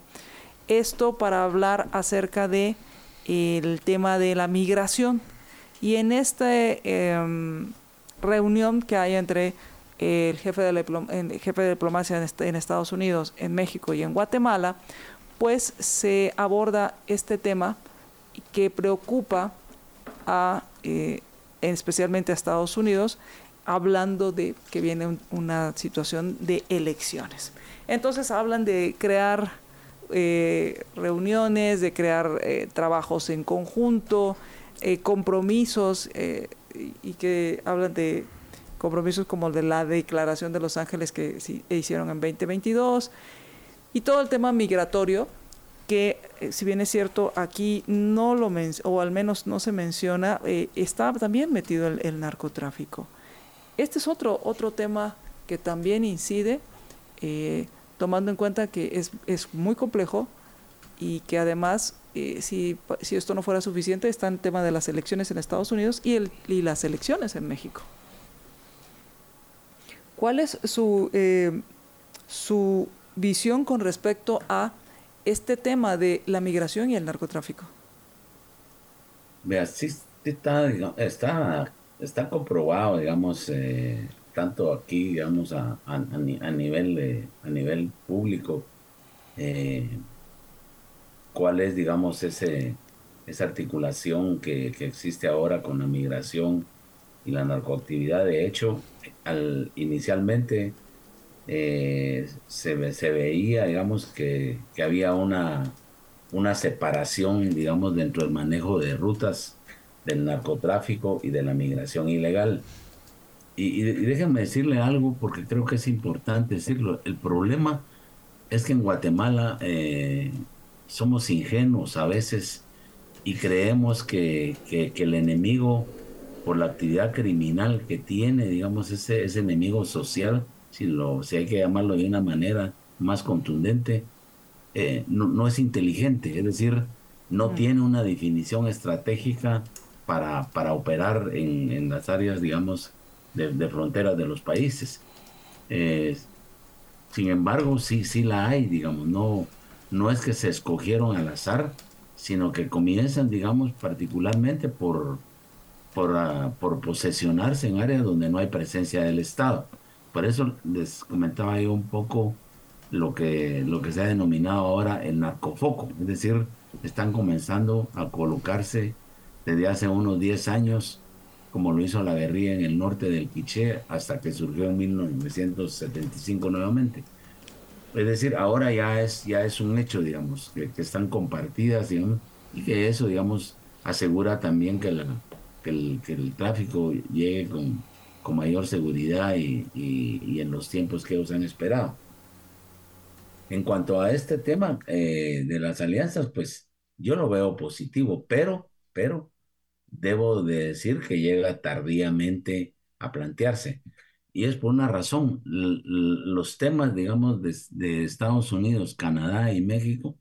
Esto para hablar acerca de el tema de la migración. Y en esta em, reunión que hay entre el jefe de, el jefe de diplomacia en, Estados Unidos, en México y en Guatemala, pues se aborda este tema que preocupa a, eh, especialmente a Estados Unidos hablando de que viene una situación de elecciones. Entonces hablan de crear eh, reuniones, de crear eh, trabajos en conjunto, eh, compromisos, y que hablan de compromisos como el de la Declaración de Los Ángeles que se hicieron en 2022, y todo el tema migratorio, que si bien es cierto aquí no lo o al menos no se menciona, está también metido el narcotráfico. Este es otro, otro tema que también incide, eh, tomando en cuenta que es, es, muy complejo y que además, eh, si, si, esto no fuera suficiente, está el tema de las elecciones en Estados Unidos y, el, y las elecciones en México. ¿Cuál es su, eh, su visión con respecto a este tema de la migración y el narcotráfico? Vea, sí está, está está comprobado, digamos, eh, tanto aquí, digamos, a, a, nivel, a nivel público, eh, cuál es, digamos, ese, esa articulación que, que, existe ahora con la migración y la narcoactividad. De hecho, al, inicialmente eh, se, se, veía, digamos, que, que había una, una separación, digamos, dentro del manejo de rutas del narcotráfico y de la migración ilegal. Y, déjenme decirle algo porque creo que es importante decirlo. El problema es que en Guatemala eh, somos ingenuos a veces y creemos que, que, el enemigo por la actividad criminal que tiene, digamos, ese, ese enemigo social, si, lo, si hay que llamarlo de una manera más contundente, eh, no, no, es inteligente, es decir, no mm. tiene una definición estratégica para, para operar en, en, las áreas, digamos, de, de fronteras de los países. Sin embargo, sí, sí la hay, digamos, no, no es que se escogieron al azar, sino que comienzan, digamos, particularmente por, por, uh, por posesionarse en áreas donde no hay presencia del Estado. Por eso les comentaba yo un poco lo que, lo que se ha denominado ahora el narcofoco, es decir, están comenzando a colocarse desde hace unos 10 años, como lo hizo la guerrilla en el norte del Quiché, hasta que surgió en 1975 nuevamente. Es decir, ahora ya es, ya es un hecho, digamos, que, están compartidas, digamos, y que eso, digamos, asegura también que la, que el, que el tráfico llegue con, con mayor seguridad y, y, en los tiempos que ellos han esperado. En cuanto a este tema eh, de las alianzas, pues yo lo veo positivo, pero, pero debo de decir que llega tardíamente a plantearse. Y es por una razón. los temas, digamos, de, Estados Unidos, Canadá y México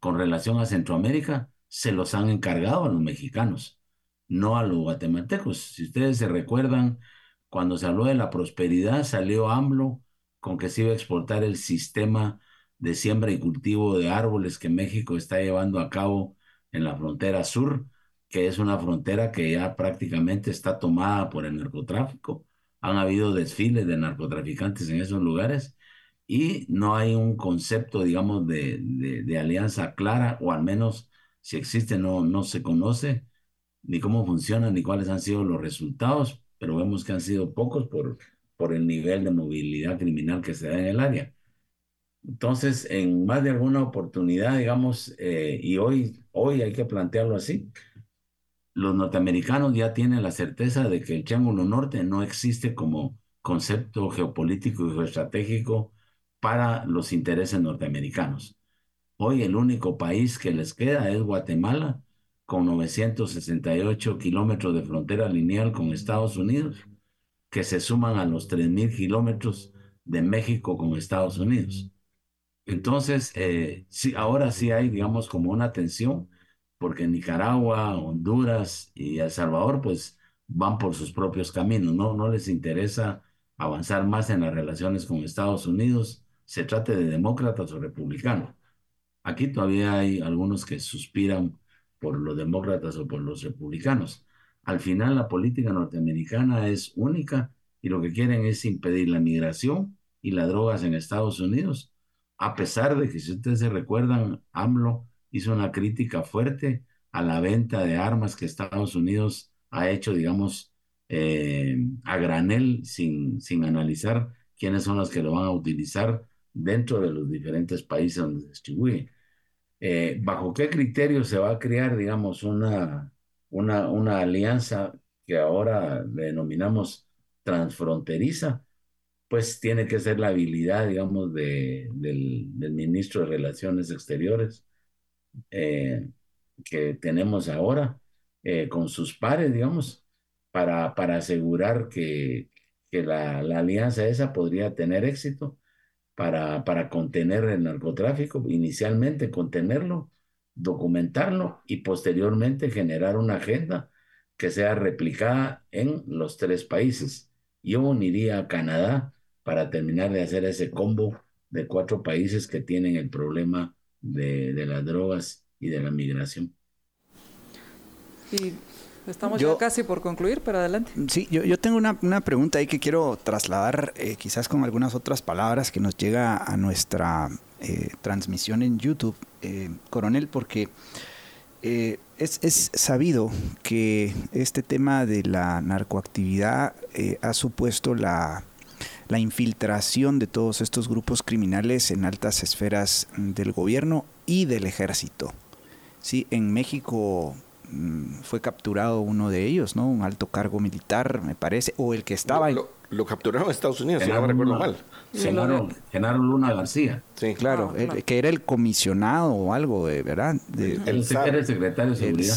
con relación a Centroamérica se los han encargado a los mexicanos, no a los guatemaltecos. Si ustedes se recuerdan, cuando se habló de la prosperidad, salió AMLO con que se iba a exportar el sistema de siembra y cultivo de árboles que México está llevando a cabo en la frontera sur, que es una frontera que ya prácticamente está tomada por el narcotráfico. Han habido desfiles de narcotraficantes en esos lugares y no hay un concepto, digamos, de, de, alianza clara, o al menos si existe no, no se conoce ni cómo funciona ni cuáles han sido los resultados, pero vemos que han sido pocos por, por el nivel de movilidad criminal que se da en el área. Entonces, en más de alguna oportunidad, digamos, eh, y hoy, hoy hay que plantearlo así, los norteamericanos ya tienen la certeza de que el Triángulo Norte no existe como concepto geopolítico y geoestratégico para los intereses norteamericanos. Hoy el único país que les queda es Guatemala, con 968 kilómetros de frontera lineal con Estados Unidos, que se suman a los 3.000 kilómetros de México con Estados Unidos. Entonces, eh, ahora sí hay, digamos, como una tensión, porque Nicaragua, Honduras y El Salvador, pues van por sus propios caminos, ¿no? No les interesa avanzar más en las relaciones con Estados Unidos, se trate de demócratas o republicanos. Aquí todavía hay algunos que suspiran por los demócratas o por los republicanos. Al final la política norteamericana es única y lo que quieren es impedir la migración y las drogas en Estados Unidos, a pesar de que si ustedes se recuerdan, AMLO hizo una crítica fuerte a la venta de armas que Estados Unidos ha hecho, digamos, eh, a granel sin, sin analizar quiénes son los que lo van a utilizar dentro de los diferentes países donde se distribuye. Eh, ¿Bajo qué criterio se va a crear, digamos, una, una, una alianza que ahora denominamos transfronteriza? Pues tiene que ser la habilidad, digamos, de, del, del ministro de Relaciones Exteriores eh, que tenemos ahora eh, con sus pares, digamos, para, para asegurar que, que la, la alianza esa podría tener éxito para, para contener el narcotráfico, inicialmente contenerlo, documentarlo y posteriormente generar una agenda que sea replicada en los tres países. Yo uniría a Canadá para terminar de hacer ese combo de cuatro países que tienen el problema de, de las drogas y de la migración. Y Estamos ya casi por concluir, pero adelante. Sí, yo, yo tengo una, una, pregunta ahí que quiero trasladar eh, quizás con algunas otras palabras que nos llega a nuestra eh, transmisión en YouTube, eh, coronel, porque es, es, sabido que este tema de la narcoactividad ha supuesto la, la infiltración de todos estos grupos criminales en altas esferas del gobierno y del ejército. Sí, en México Mm, fue capturado uno de ellos, ¿no? Un alto cargo militar, me parece, o el que estaba... Lo, lo, capturaron en Estados Unidos, si no recuerdo mal. Genaro, Luna García. Sí, claro, ah, que era el comisionado o algo, de, ¿verdad? el, el, secretario de Seguridad. El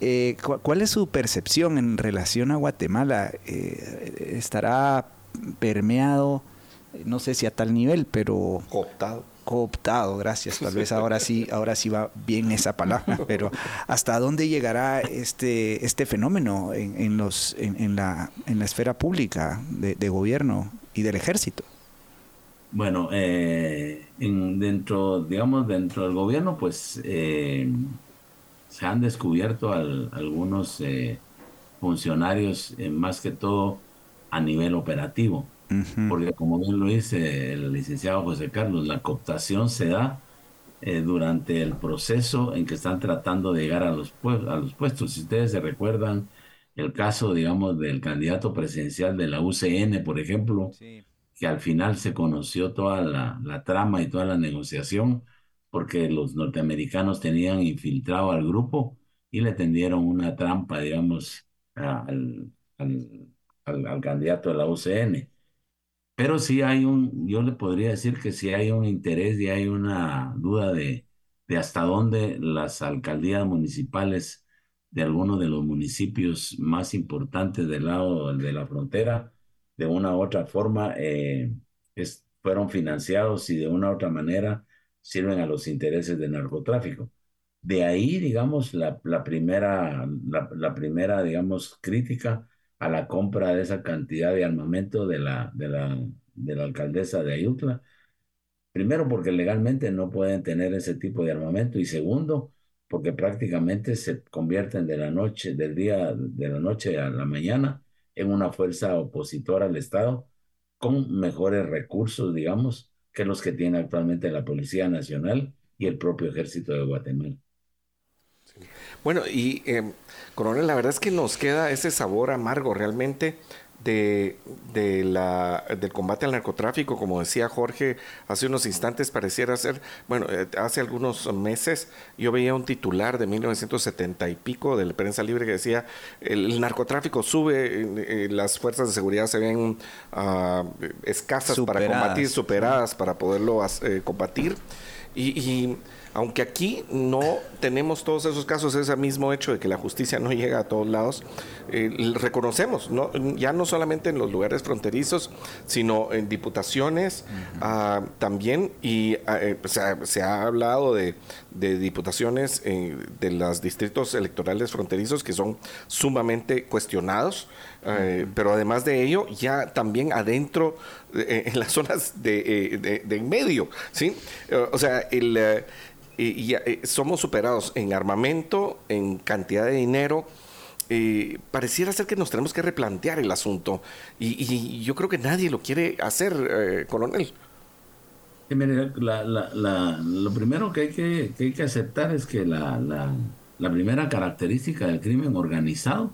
eh, ¿Cuál es su percepción en relación a Guatemala? Eh, ¿Estará permeado, no sé si a tal nivel, pero... Cooptado cooptado, gracias. Tal vez ahora sí, ahora sí va bien esa palabra, pero ¿hasta dónde llegará este, este fenómeno en, los, en, la, en la esfera pública de, gobierno y del ejército? Bueno, eh, dentro, digamos, dentro del gobierno, pues eh, se han descubierto algunos eh, funcionarios, más que todo a nivel operativo. Porque como bien lo dice el licenciado José Carlos, la cooptación se da eh, durante el proceso en que están tratando de llegar a los, a los puestos. Si ustedes se recuerdan el caso, digamos, del candidato presidencial de la UCN, por ejemplo, que al final se conoció toda la, la trama y toda la negociación porque los norteamericanos tenían infiltrado al grupo y le tendieron una trampa, digamos, al, al, candidato de la UCN. Pero sí hay un, yo le podría decir que sí hay un interés y hay una duda de, de hasta dónde las alcaldías municipales de algunos de los municipios más importantes del lado de la frontera, de una u otra forma, eh, fueron financiados y de una u otra manera sirven a los intereses del narcotráfico. De ahí, digamos, la, primera, la, primera, digamos, crítica a la compra de esa cantidad de armamento de la, de la, de la alcaldesa de Ayutla. Primero, porque legalmente no pueden tener ese tipo de armamento y segundo, porque prácticamente se convierten de la noche, del día, de la noche a la mañana en una fuerza opositora al Estado con mejores recursos, digamos, que los que tiene actualmente la Policía Nacional y el propio Ejército de Guatemala. Bueno, y eh, coronel, la verdad es que nos queda ese sabor amargo realmente de, de la, del combate al narcotráfico, como decía Jorge hace unos instantes, pareciera ser, bueno, eh, hace algunos meses yo veía un titular de 1970 y pico de la prensa libre que decía, el, narcotráfico sube, eh, las fuerzas de seguridad se ven uh, escasas para combatir, superadas para poderlo combatir. y, y aunque aquí no tenemos todos esos casos, ese mismo hecho de que la justicia no llega a todos lados, eh, reconocemos, ¿no? ya no solamente en los lugares fronterizos, sino en diputaciones ah, también, y ah, eh, se, ha, hablado de, diputaciones eh, de los distritos electorales fronterizos que son sumamente cuestionados, pero además de ello, ya también adentro, en las zonas de, de, en medio, ¿sí? o sea, el y, eh, somos superados en armamento, en cantidad de dinero. Eh, pareciera ser que nos tenemos que replantear el asunto y, yo creo que nadie lo quiere hacer, eh, coronel. lo primero que hay que, hay que aceptar es que la, la, primera característica del crimen organizado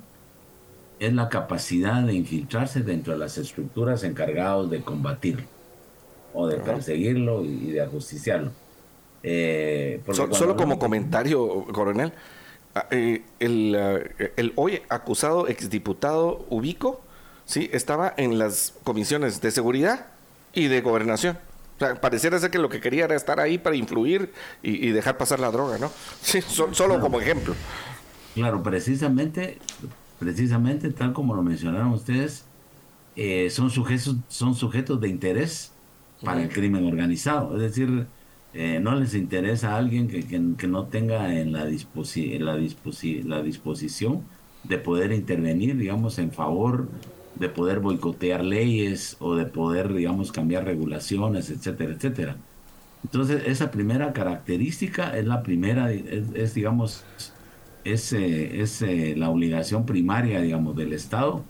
es la capacidad de infiltrarse dentro de las estructuras encargadas de combatirlo o de perseguirlo y de ajusticiarlo. Eh, solo como comentario, coronel, ah, eh, el, eh, el, hoy acusado exdiputado Ubico, sí, estaba en las comisiones de seguridad y de gobernación. O sea, pareciera ser que lo que quería era estar ahí para influir y, dejar pasar la droga, ¿no? Sí, solo como ejemplo. Claro, precisamente, precisamente tal como lo mencionaron ustedes, son sujetos, son sujetos de interés para el crimen organizado. Es decir, eh, no les interesa a alguien que, que, no tenga en la, disposi la, disposi la disposición de poder intervenir, digamos, en favor de poder boicotear leyes o de poder, digamos, cambiar regulaciones, etcétera, etcétera. Entonces, esa primera característica es la primera, es, digamos, es, es la obligación primaria, digamos, del Estado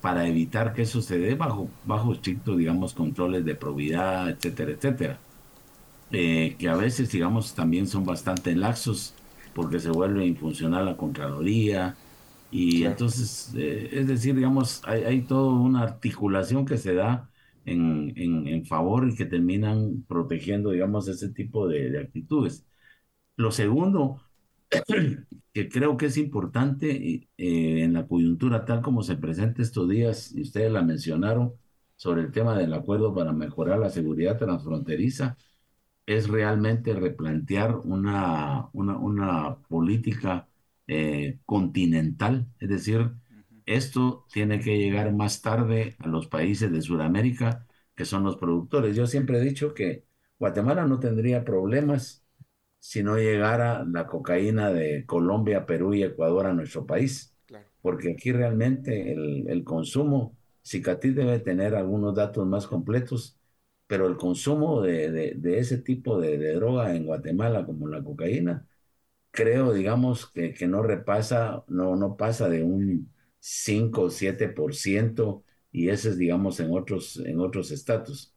para evitar que eso se dé bajo, bajo estrictos, digamos, controles de probidad, etcétera, etcétera. Eh, que a veces, digamos, también son bastante laxos porque se vuelve infuncional la Contraloría. Y entonces, eh, es decir, digamos, hay, hay, toda una articulación que se da en, en, favor y que terminan protegiendo, digamos, ese tipo de, actitudes. Lo segundo, que creo que es importante eh, en la coyuntura tal como se presenta estos días, y ustedes la mencionaron, sobre el tema del acuerdo para mejorar la seguridad transfronteriza, es realmente replantear una, una, una política eh, continental, es decir, esto tiene que llegar más tarde a los países de Sudamérica, que son los productores. Yo siempre he dicho que Guatemala no tendría problemas si no llegara la cocaína de Colombia, Perú y Ecuador a nuestro país, porque aquí realmente el, el consumo, Cicatí debe tener algunos datos más completos, pero el consumo de, ese tipo de, droga en Guatemala, como la cocaína, creo, digamos, que, no repasa, no, no pasa de un 5 o 7%, y ese es, digamos, en otros, en otros estratos.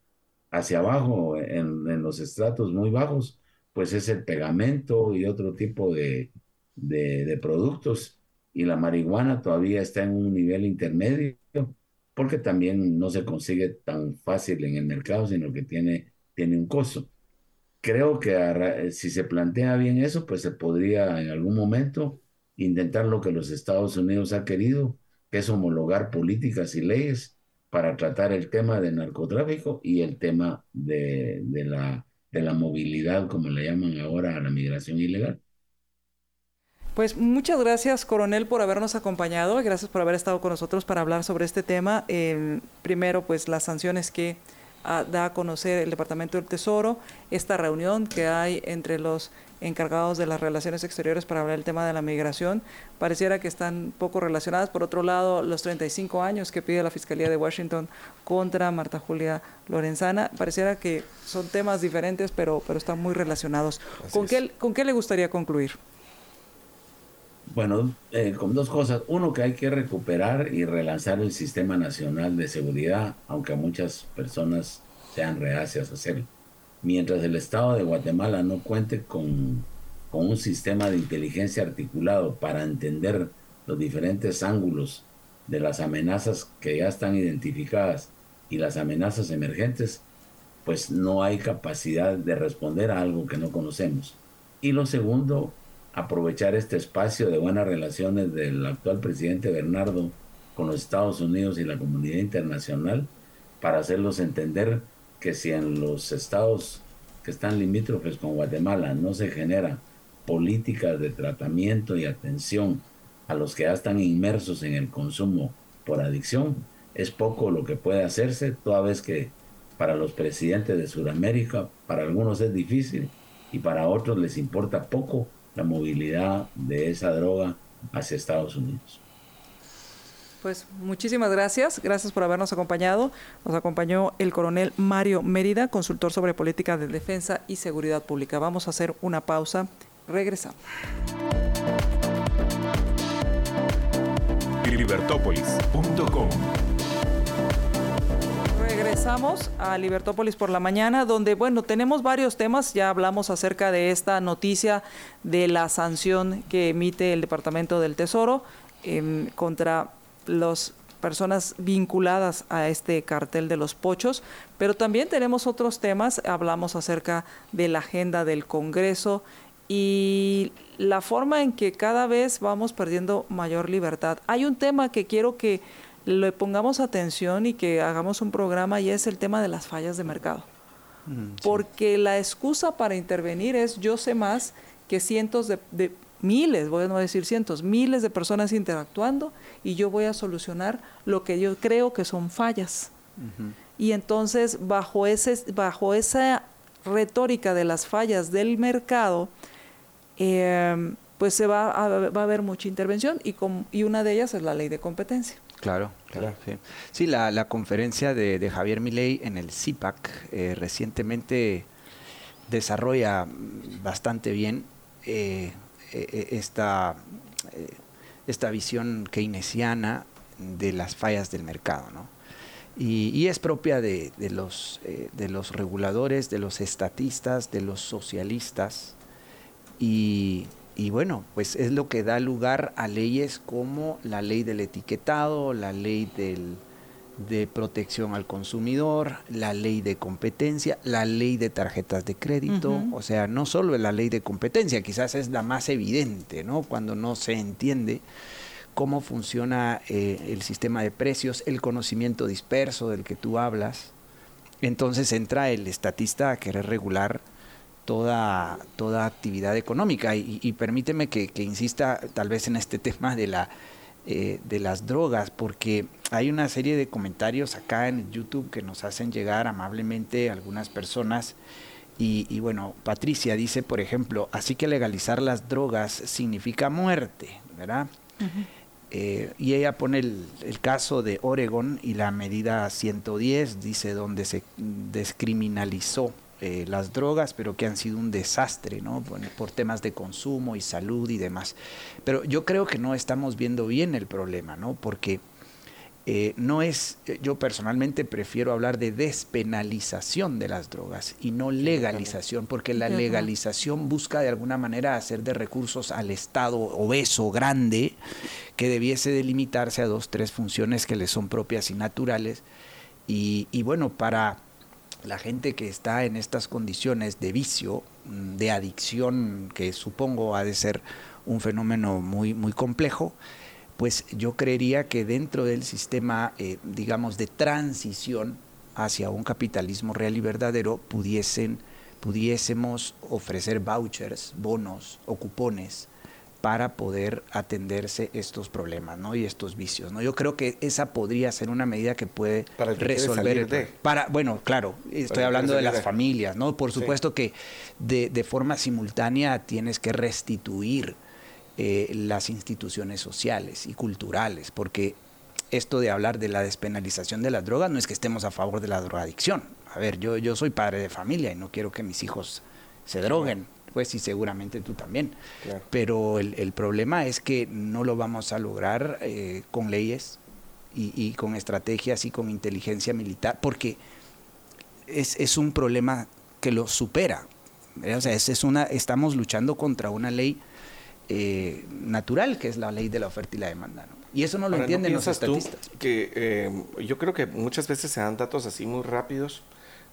Hacia abajo, en, los estratos muy bajos, pues es el pegamento y otro tipo de productos, y la marihuana todavía está en un nivel intermedio, porque también no se consigue tan fácil en el mercado, sino que tiene, tiene un costo. Creo que si se plantea bien eso, pues se podría en algún momento intentar lo que los Estados Unidos ha querido, que es homologar políticas y leyes para tratar el tema del narcotráfico y el tema de, de, la, de la movilidad, como le llaman ahora a la migración ilegal. Pues muchas gracias, coronel, por habernos acompañado. Gracias por haber estado con nosotros para hablar sobre este tema. primero, pues las sanciones que ah, da a conocer el Departamento del Tesoro, esta reunión que hay entre los encargados de las relaciones exteriores para hablar del tema de la migración, pareciera que están poco relacionadas. Por otro lado, los 35 años que pide la Fiscalía de Washington contra Marta Julia Lorenzana, pareciera que son temas diferentes, pero, pero están muy relacionados. ¿Con qué, ¿Con qué le gustaría concluir? Bueno, eh, con dos cosas. Uno, que hay que recuperar y relanzar el Sistema Nacional de Seguridad, aunque muchas personas sean reacias a hacerlo. Mientras el Estado de Guatemala no cuente con, con un sistema de inteligencia articulado para entender los diferentes ángulos de las amenazas que ya están identificadas y las amenazas emergentes, pues no hay capacidad de responder a algo que no conocemos. Y lo segundo, aprovechar este espacio de buenas relaciones del actual presidente Bernardo con los Estados Unidos y la comunidad internacional para hacerlos entender que si en los estados que están limítrofes con Guatemala no se genera políticas de tratamiento y atención a los que ya están inmersos en el consumo por adicción, es poco lo que puede hacerse, toda vez que para los presidentes de Sudamérica, para algunos es difícil y para otros les importa poco la movilidad de esa droga hacia Estados Unidos. Pues muchísimas gracias, gracias por habernos acompañado. Nos acompañó el coronel Mario Mérida, consultor sobre política de defensa y seguridad pública. Vamos a hacer una pausa, regresamos. libertópolis.com regresamos a Libertópolis por la mañana, donde, bueno, tenemos varios temas. Ya hablamos acerca de esta noticia de la sanción que emite el Departamento del Tesoro em, contra las personas vinculadas a este cartel de los pochos, pero también tenemos otros temas. Hablamos acerca de la agenda del Congreso y la forma en que cada vez vamos perdiendo mayor libertad. Hay un tema que quiero que le pongamos atención y que hagamos un programa y es el tema de las fallas de mercado. Mm, Porque la excusa para intervenir es yo sé más que cientos de, miles, voy a no decir cientos, miles de personas interactuando y yo voy a solucionar lo que yo creo que son fallas. Y entonces bajo, ese, bajo esa retórica de las fallas del mercado, eh, pues se va a, va a haber mucha intervención y, y una de ellas es la ley de competencia. Claro, claro. Sí, la, conferencia de, Javier Milei en el CIPAC eh, recientemente desarrolla bastante bien eh, eh, esta, esta visión keynesiana de las fallas del mercado, ¿no? Y, es propia de, los, de los reguladores, de los estatistas, de los socialistas, y y bueno, pues es lo que da lugar a leyes como la ley del etiquetado, la ley del, de protección al consumidor, la ley de competencia, la ley de tarjetas de crédito, o sea, no solo la ley de competencia, quizás es la más evidente, ¿no? Cuando no se entiende cómo funciona eh, el sistema de precios, el conocimiento disperso del que tú hablas, entonces entra el estatista a querer regular toda, toda actividad económica. Y, permíteme que, insista tal vez en este tema de, la, eh, de las drogas, porque hay una serie de comentarios acá en YouTube que nos hacen llegar amablemente algunas personas. Y, bueno, Patricia dice, por ejemplo, así que legalizar las drogas significa muerte, ¿verdad? Eh, y ella pone el, el, caso de Oregon y la medida 110, dice, donde se descriminalizó eh, las drogas, pero que han sido un desastre, ¿no? Por, temas de consumo y salud y demás. Pero yo creo que no estamos viendo bien el problema, ¿no? Porque eh, no es, yo personalmente prefiero hablar de despenalización de las drogas y no legalización, porque la legalización busca de alguna manera hacer de recursos al Estado obeso, grande, que debiese delimitarse a dos, tres funciones que le son propias y naturales. y bueno, para la gente que está en estas condiciones de vicio, mm, de adicción, que supongo ha de ser un fenómeno muy, muy complejo, pues yo creería que dentro del sistema, eh, digamos, de transición hacia un capitalismo real y verdadero, pudiesen, pudiésemos ofrecer vouchers, bonos o cupones para poder atenderse estos problemas ¿no? y estos vicios. ¿no? Yo creo que esa podría ser una medida que puede resolver el para Bueno, claro, estoy hablando de las familias, ¿no? Por supuesto que de, de, forma simultánea tienes que restituir eh, las instituciones sociales y culturales, porque esto de hablar de la despenalización de las drogas no es que estemos a favor de la drogadicción. A ver, yo, yo soy padre de familia y no quiero que mis hijos se droguen pues y seguramente tú también. Pero el, problema es que no lo vamos a lograr eh, con leyes y, con estrategias y con inteligencia militar, porque es, un problema que lo supera. O sea, es, una, estamos luchando contra una ley eh, natural, que es la ley de la oferta y la demanda. Y eso no lo entienden los estatistas. que eh, yo creo que muchas veces se dan datos así muy rápidos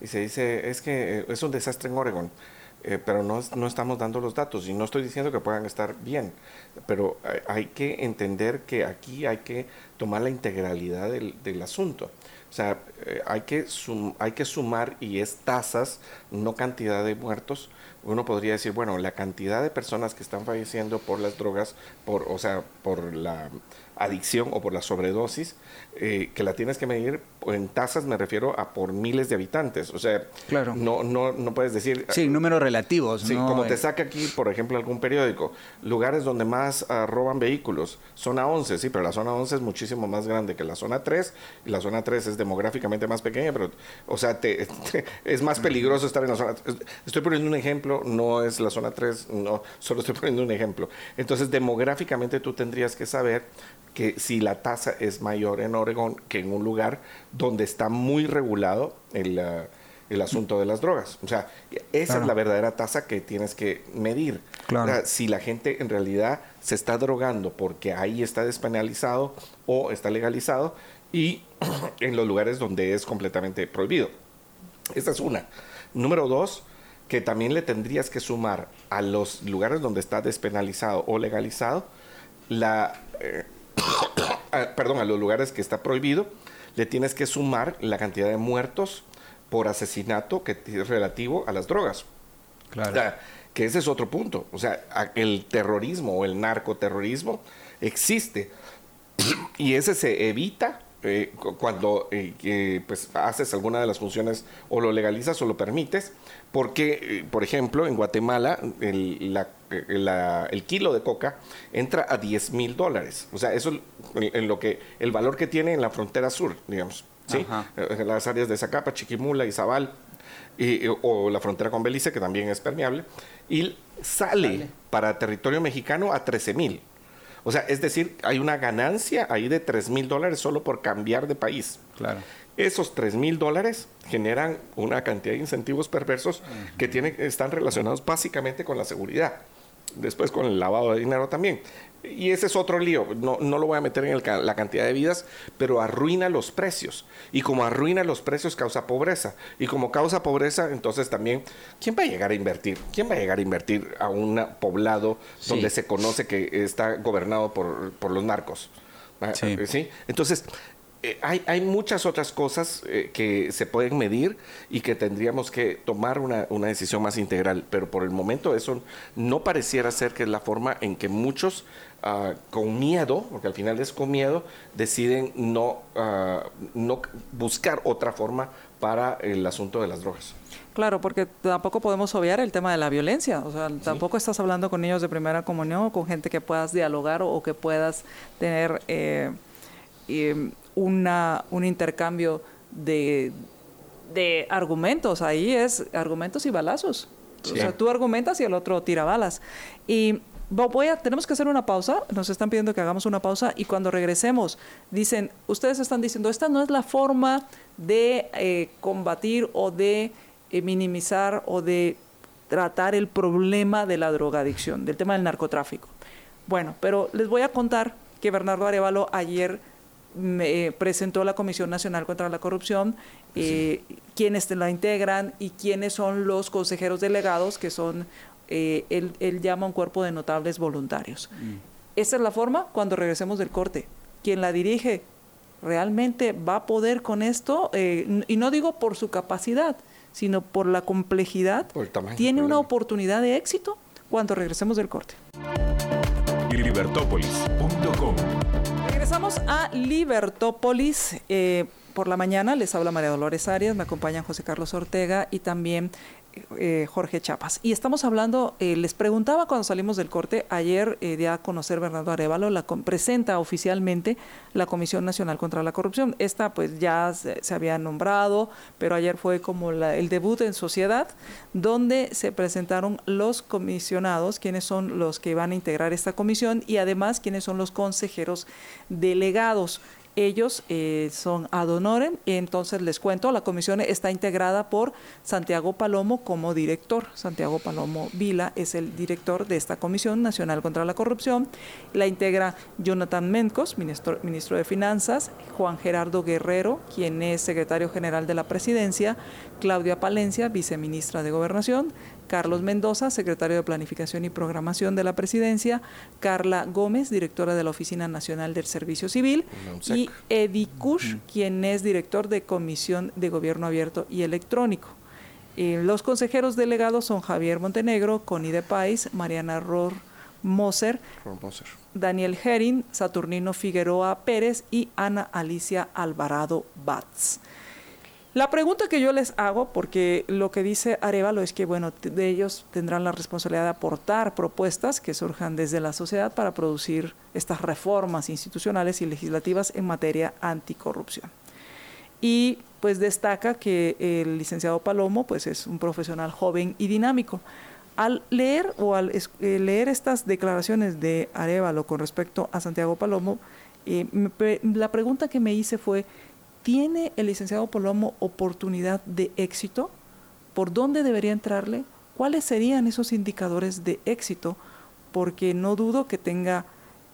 y se dice, es que es un desastre en Oregon. Eh, pero no, no, estamos dando los datos y no estoy diciendo que puedan estar bien, pero hay, que entender que aquí hay que tomar la integralidad del, del asunto. O sea, eh, hay, que hay que sumar y es tasas, no cantidad de muertos. Uno podría decir, bueno, la cantidad de personas que están falleciendo por las drogas, por, o sea, por la adicción o por la sobredosis, eh, que la tienes que medir en tasas, me refiero a por miles de habitantes. O sea, claro. no, no, no puedes decir... Sí, números relativos. Sí, como te saca aquí, por ejemplo, algún periódico, lugares donde más ah, roban vehículos, zona 11, sí, pero la zona 11 es muchísimo más grande que la zona 3, y la zona 3 es demográficamente más pequeña, pero, o sea, te, es más peligroso estar en la zona... Estoy poniendo un ejemplo, no es la zona 3, no, solo estoy poniendo un ejemplo. Entonces, demográficamente tú tendrías que saber que si la tasa es mayor en Oregón que en un lugar donde está muy regulado el, uh, el asunto de las drogas. O sea, esa es la verdadera tasa que tienes que medir. si la gente en realidad se está drogando porque ahí está despenalizado o está legalizado y en los lugares donde es completamente prohibido. Esa es una. Número dos, que también le tendrías que sumar a los lugares donde está despenalizado o legalizado la... Eh, perdón, a los lugares que está prohibido, le tienes que sumar la cantidad de muertos por asesinato que es relativo a las drogas. Claro. que ese es otro punto. O sea, el terrorismo o el narcoterrorismo existe y ese se evita eh, cuando eh, pues haces alguna de las funciones o lo legalizas o lo permites, porque, eh, por ejemplo, en Guatemala el, el kilo de coca entra a 10 mil dólares. O sea, eso en, lo que el valor que tiene en la frontera sur, digamos, ¿sí? en las áreas de Zacapa, Chiquimula, y y, o la frontera con Belice, que también es permeable, y sale, para territorio mexicano a 13 mil. O sea, es decir, hay una ganancia ahí de 3 mil dólares solo por cambiar de país. Claro. Esos 3 mil dólares generan una cantidad de incentivos perversos que tienen, están relacionados básicamente con la seguridad. Después con el lavado de dinero también. Y ese es otro lío, no, no lo voy a meter en la cantidad de vidas, pero arruina los precios. Y como arruina los precios, causa pobreza. Y como causa pobreza, entonces también, ¿quién va a llegar a invertir? ¿Quién va a llegar a invertir a un poblado donde se conoce que está gobernado por, por los narcos? Sí. Entonces, eh, hay, hay, muchas otras cosas eh, que se pueden medir y que tendríamos que tomar una, una, decisión más integral, pero por el momento eso no pareciera ser que es la forma en que muchos uh, con miedo, porque al final es con miedo, deciden no, uh, no buscar otra forma para el asunto de las drogas. Claro, porque tampoco podemos obviar el tema de la violencia. O sea, tampoco estás hablando con niños de primera comunión o con gente que puedas dialogar o, o que puedas tener eh, eh, una, un intercambio de, de argumentos. Ahí es argumentos y balazos. O sea, tú argumentas y el otro tira balas. Y voy a, tenemos que hacer una pausa. Nos están pidiendo que hagamos una pausa y cuando regresemos dicen, ustedes están diciendo, esta no es la forma de eh, combatir o de eh, minimizar o de tratar el problema de la drogadicción, del tema del narcotráfico. Bueno, pero les voy a contar que Bernardo Arevalo ayer me eh, presentó la Comisión Nacional contra la Corrupción, eh, quiénes la integran y quiénes son los consejeros delegados, que son eh, él, llama a un cuerpo de notables voluntarios. Mm. Esa es la forma cuando regresemos del corte. Quien la dirige realmente va a poder con esto, eh, y no digo por su capacidad, sino por la complejidad, tiene una oportunidad de éxito cuando regresemos del corte. Libertópolis.com A Libertópolis. Eh, por la mañana les habla María Dolores Arias, me acompañan José Carlos Ortega y también eh, Jorge Chapas. Y estamos hablando, eh, les preguntaba cuando salimos del corte, ayer eh, a conocer Bernardo Arevalo, la presenta oficialmente la Comisión Nacional contra la Corrupción. Esta pues ya se, había nombrado, pero ayer fue como el debut en sociedad, donde se presentaron los comisionados, quienes son los que van a integrar esta comisión y además quienes son los consejeros delegados. Ellos eh, son ad honorem, entonces les cuento, la comisión está integrada por Santiago Palomo como director. Santiago Palomo Vila es el director de esta Comisión Nacional contra la Corrupción. La integra Jonathan Mencos, ministro, ministro de Finanzas, Juan Gerardo Guerrero, quien es secretario general de la Presidencia, Claudia Palencia, viceministra de Gobernación, Carlos Mendoza, secretario de Planificación y Programación de la Presidencia, Carla Gómez, directora de la Oficina Nacional del Servicio Civil, y Eddie Kush, quien es director de Comisión de Gobierno Abierto y Electrónico. los consejeros delegados son Javier Montenegro, Connie de Pais, Mariana Ror Moser, Daniel Herring, Saturnino Figueroa Pérez y Ana Alicia Alvarado Batz. La pregunta que yo les hago, porque lo que dice Arevalo es que, bueno, de ellos tendrán la responsabilidad de aportar propuestas que surjan desde la sociedad para producir estas reformas institucionales y legislativas en materia anticorrupción. Y pues destaca que el licenciado Palomo pues es un profesional joven y dinámico. Al leer o al eh, leer estas declaraciones de Arevalo con respecto a Santiago Palomo, eh, la pregunta que me hice fue, ¿Tiene el licenciado Palomo oportunidad de éxito? ¿Por dónde debería entrarle? ¿Cuáles serían esos indicadores de éxito? Porque no dudo que tenga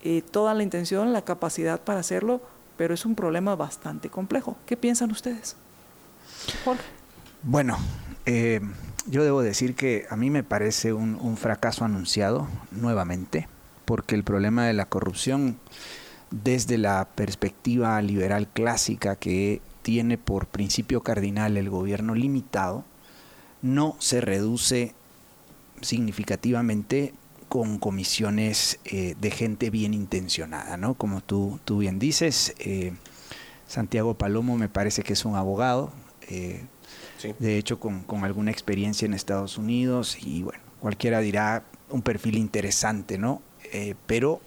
eh, toda la intención, la capacidad para hacerlo, pero es un problema bastante complejo. ¿Qué piensan ustedes? Jorge. Bueno, eh, yo debo decir que a mí me parece un fracaso anunciado nuevamente, porque el problema de la corrupción desde la perspectiva liberal clásica que tiene por principio cardinal el gobierno limitado, no se reduce significativamente con comisiones eh, de gente bien intencionada, ¿no? Como tú, tú bien dices, eh, Santiago Palomo me parece que es un abogado, eh, de hecho con, con, alguna experiencia en Estados Unidos y bueno, cualquiera dirá un perfil interesante, ¿no? pero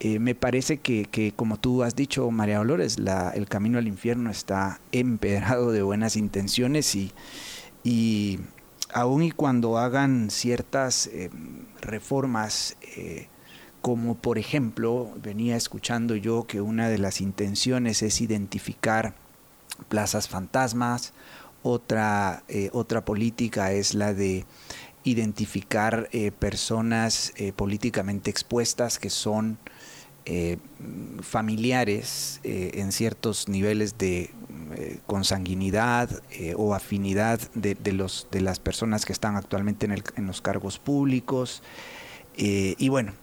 eh, me parece que, como tú has dicho, María Dolores, el camino al infierno está empedrado de buenas intenciones y, aun y cuando hagan ciertas eh, reformas, eh, como por ejemplo, venía escuchando yo que una de las intenciones es identificar plazas fantasmas, otra, otra política es la de identificar personas políticamente expuestas que son eh, familiares eh, en ciertos niveles de eh, consanguinidad o afinidad de, los, de las personas que están actualmente en, en los cargos públicos. y bueno,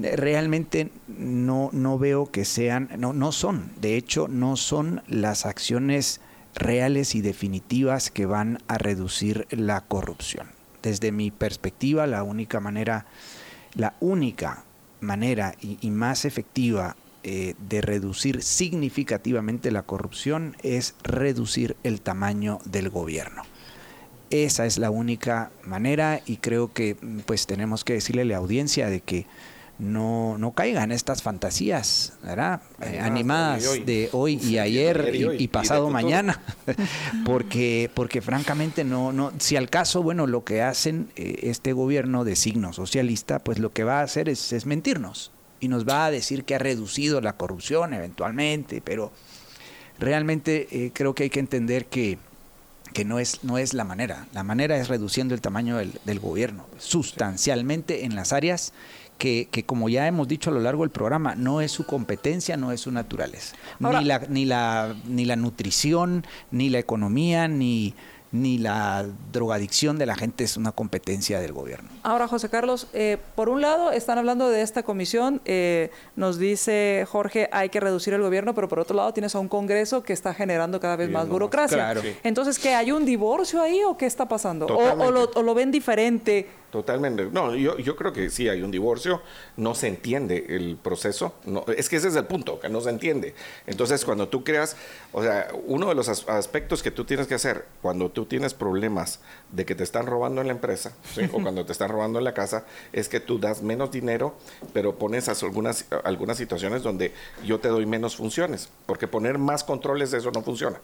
realmente no, no veo que sean, no, no son, de hecho, no son las acciones reales y definitivas que van a reducir la corrupción. Desde mi perspectiva, la única manera, la única manera y, más efectiva eh, de reducir significativamente la corrupción es reducir el tamaño del gobierno. Esa es la única manera y creo que pues tenemos que decirle a la audiencia de que no, no caigan estas fantasías, ¿verdad? Eh, animadas de hoy y ayer y, pasado mañana, porque, porque francamente no, no, si al caso, bueno, lo que hacen eh, este gobierno de signo socialista, pues lo que va a hacer es, es mentirnos y nos va a decir que ha reducido la corrupción eventualmente, pero realmente eh, creo que hay que entender que, que no es, no es la manera. La manera es reduciendo el tamaño del, del gobierno sustancialmente en las áreas que, como ya hemos dicho a lo largo del programa, no es su competencia, no es su naturaleza. ni, la, ni, la, ni la nutrición, ni la economía, ni, ni la drogadicción de la gente es una competencia del gobierno. Ahora, José Carlos, eh, por un lado están hablando de esta comisión, eh, nos dice Jorge, hay que reducir el gobierno, pero por otro lado tienes a un Congreso que está generando cada vez más burocracia. Claro. Entonces, ¿qué hay un divorcio ahí o qué está pasando? O, o, lo, o, lo, ven diferente? Totalmente. No, yo, yo creo que sí hay un divorcio, no se entiende el proceso, no, es que ese es el punto, que no se entiende. Entonces, cuando tú creas, o sea, uno de los aspectos que tú tienes que hacer cuando tú tienes problemas de que te están robando en la empresa o cuando te están robando en la casa, es que tú das menos dinero, pero pones algunas, algunas situaciones donde yo te doy menos funciones, porque poner más controles de eso no funciona.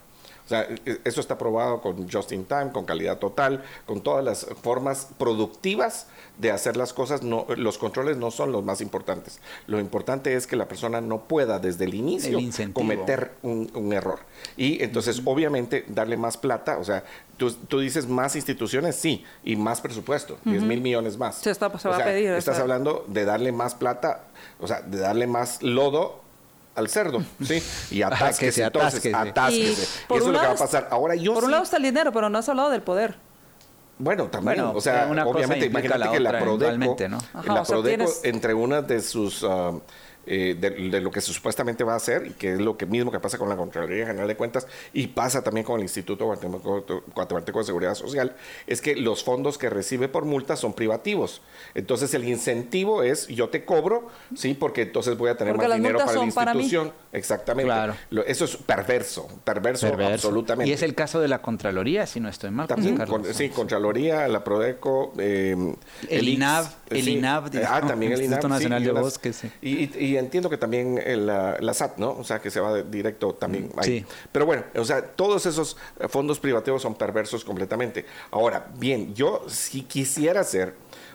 O sea, e, eso está probado con just in time, con calidad total, con todas las formas productivas de hacer las cosas. No, los controles no son los más importantes. Lo importante es que la persona no pueda desde el inicio cometer un, error. Y entonces, obviamente, darle más plata, o sea, Tú, tú, dices más instituciones, sí, y más presupuesto, 10 mil millones más. Se, está, se va a pedir. Estás hablando de darle más plata, o sea, de darle más lodo al cerdo, ¿sí? Y atásquese, entonces, atásquese. Y, eso es lo que va a pasar. Ahora yo Por un lado está el dinero, pero no has hablado del poder. Bueno, también, o sea, obviamente, imagínate la que la Prodeco, ¿no? la Prodeco entre una de sus... Uh, eh, de, lo que supuestamente va a hacer y que es lo que mismo que pasa con la Contraloría General de Cuentas y pasa también con el Instituto Guatemalteco de Seguridad Social, es que los fondos que recibe por multa son privativos. Entonces el incentivo es yo te cobro, sí, porque entonces voy a tener más dinero para la institución. Exactamente. eso es perverso, perverso, absolutamente. Y es el caso de la Contraloría, si no estoy mal. También, sí, Contraloría, la Prodeco, eh, el, INAV, el INAV, ah, también el Instituto Nacional de Bosques. y entiendo que también la, la, SAT, ¿no? O sea, que se va directo también mm, ahí. Sí. Pero bueno, o sea, todos esos eh, fondos privativos son perversos completamente. Ahora, bien, yo si quisiera ser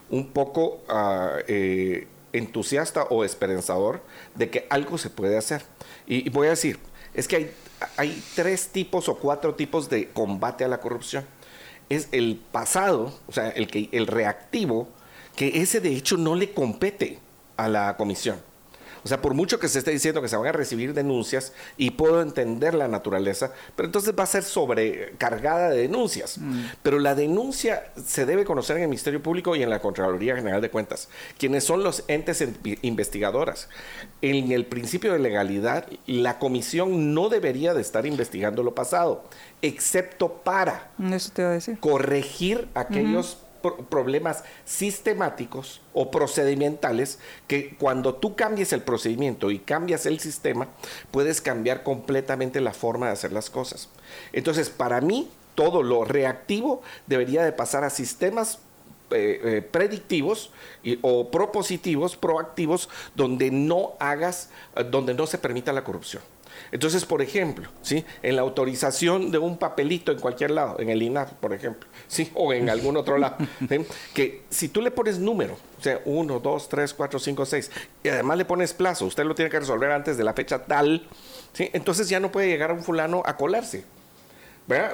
un poco uh, eh, entusiasta o esperanzador de que algo se puede hacer. Y, y voy a decir, es que hay, hay tres tipos o cuatro tipos de combate a la corrupción. Es el pasado, o sea, el, que, el reactivo, que ese de hecho no le compete a la comisión. O sea, por mucho que se esté diciendo que se van a recibir denuncias, y puedo entender la naturaleza, pero entonces va a ser sobrecargada de denuncias. Mm. Pero la denuncia se debe conocer en el Ministerio Público y en la Contraloría General de Cuentas, quienes son los entes investigadoras. En el principio de legalidad, la comisión no debería de estar investigando lo pasado, excepto para corregir aquellos problemas sistemáticos o procedimentales que cuando tú cambies el procedimiento y cambias el sistema, puedes cambiar completamente la forma de hacer las cosas. Entonces, para mí, todo lo reactivo debería de pasar a sistemas eh, eh, predictivos o propositivos, proactivos, donde no hagas, eh, donde no se permita la corrupción. Entonces, por ejemplo, ¿sí? en la autorización de un papelito en cualquier lado, en el INAF, por ejemplo, ¿sí? o en algún otro lado, que si tú le pones número, o sea, 1, 2, 3, 4, 5, 6, y además le pones plazo, usted lo tiene que resolver antes de la fecha tal, ¿sí? entonces ya no puede llegar un fulano a colarse.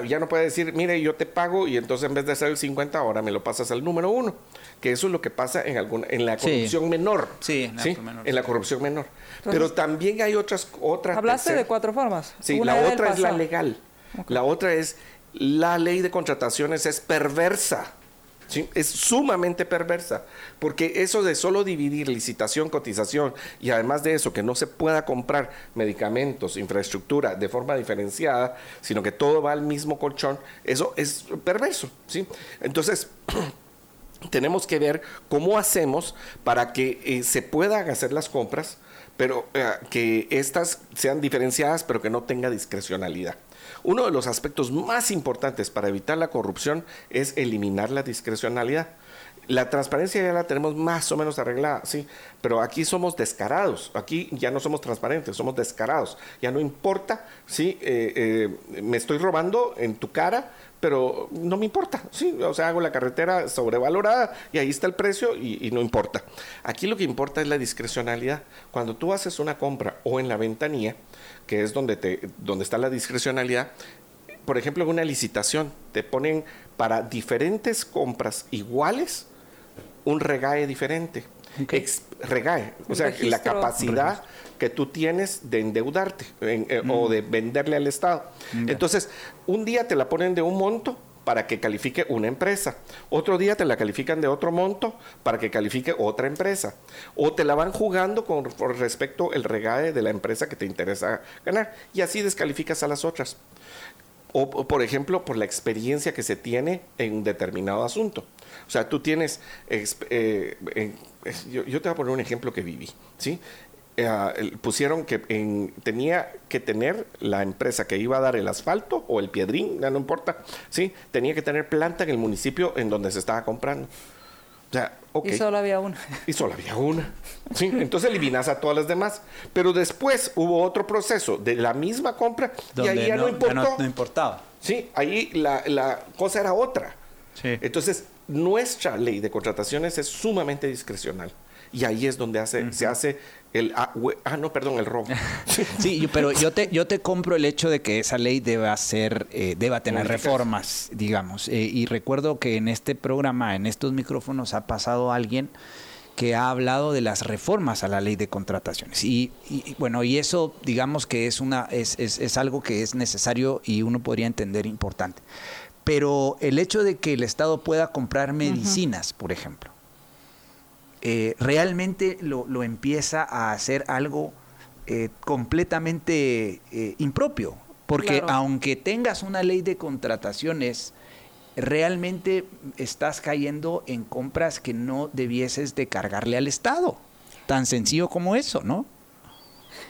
Ya no puede decir, mire, yo te pago y entonces en vez de hacer el 50, ahora me lo pasas al número uno. Que eso es lo que pasa en, alguna, en la corrupción menor. Sí, en, ¿sí? en la corrupción menor. Pero también hay otras... otras Hablaste de cuatro formas. Sí, la otra es la legal. La otra es la ley de contrataciones es perversa. Es sumamente perversa, porque eso de solo dividir licitación, cotización y además de eso, que no se pueda comprar medicamentos, infraestructura de forma diferenciada, sino que todo va al mismo colchón, eso es perverso. ¿sí? Entonces, tenemos que ver cómo hacemos para que eh, se puedan hacer las compras, pero eh, que estas sean diferenciadas, pero que no tenga discrecionalidad. Uno de los aspectos más importantes para evitar la corrupción es eliminar la discrecionalidad. La transparencia ya la tenemos más o menos arreglada, sí, pero aquí somos descarados, aquí ya no somos transparentes, somos descarados. Ya no importa, sí, eh, eh, me estoy robando en tu cara, pero no me importa, sí, o sea, hago la carretera sobrevalorada y ahí está el precio y, y, no importa. Aquí lo que importa es la discrecionalidad. Cuando tú haces una compra o en la ventanilla, que es donde, te, donde está la discrecionalidad. Por ejemplo, en una licitación te ponen para diferentes compras iguales un regae diferente. regae, o sea, la capacidad que tú tienes de endeudarte eh, o mm. de venderle al Estado. Entonces, un día te la ponen de un monto para que califique una empresa. Otro día te la califican de otro monto para que califique otra empresa. O te la van jugando con respecto el regae de la empresa que te interesa ganar. Y así descalificas a las otras. O, por ejemplo, por la experiencia que se tiene en un determinado asunto. O sea, tú tienes, eh, yo, yo, te voy a poner un ejemplo que viví, ¿sí? Eh, pusieron que tenía que tener la empresa que iba a dar el asfalto o el piedrín, ya no importa, ¿sí? Tenía que tener planta en el municipio en donde se estaba comprando. O sea, Y solo había una. Y solo había una. ¿sí? Entonces eliminas a todas las demás. Pero después hubo otro proceso de la misma compra y ahí ya no, importó. no, importaba. Sí, ahí la, la cosa era otra. Sí. Entonces, nuestra ley de contrataciones es sumamente discrecional. Y ahí es donde hace, se hace el, ah, ah, no, perdón, el robo. sí, pero yo te, yo te compro el hecho de que esa ley deba ser, eh, deba tener reformas, digamos. Eh, y recuerdo que en este programa, en estos micrófonos, ha pasado alguien que ha hablado de las reformas a la ley de contrataciones. Y, bueno, y eso digamos que es, una, es, es, es, algo que es necesario y uno podría entender importante. Pero el hecho de que el Estado pueda comprar medicinas, por ejemplo, eh, realmente lo, empieza a hacer algo eh, completamente eh, impropio. Porque aunque tengas una ley de contrataciones, realmente estás cayendo en compras que no debieses de cargarle al Estado. Tan sencillo como eso, ¿no?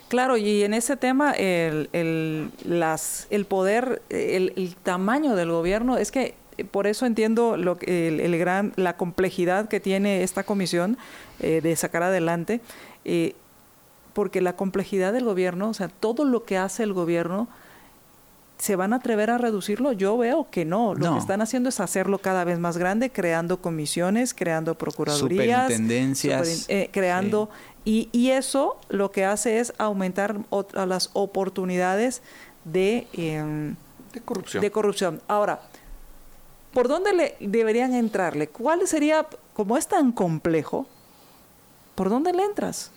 Claro, y en ese tema el, el, las, el poder, el, el, tamaño del gobierno, es que por eso entiendo lo, el, el gran, la complejidad que tiene esta comisión eh, de sacar adelante, eh, porque la complejidad del gobierno, o sea, todo lo que hace el gobierno, ¿se van a atrever a reducirlo? Yo veo que no. Lo que están haciendo es hacerlo cada vez más grande, creando comisiones, creando procuradurías, superintendencias, eh, creando... Y, y, eso lo que hace es aumentar las oportunidades de, em, de corrupción. De corrupción. Ahora, ¿por dónde le deberían entrarle? ¿Cuál sería, como es tan complejo, por dónde le entras?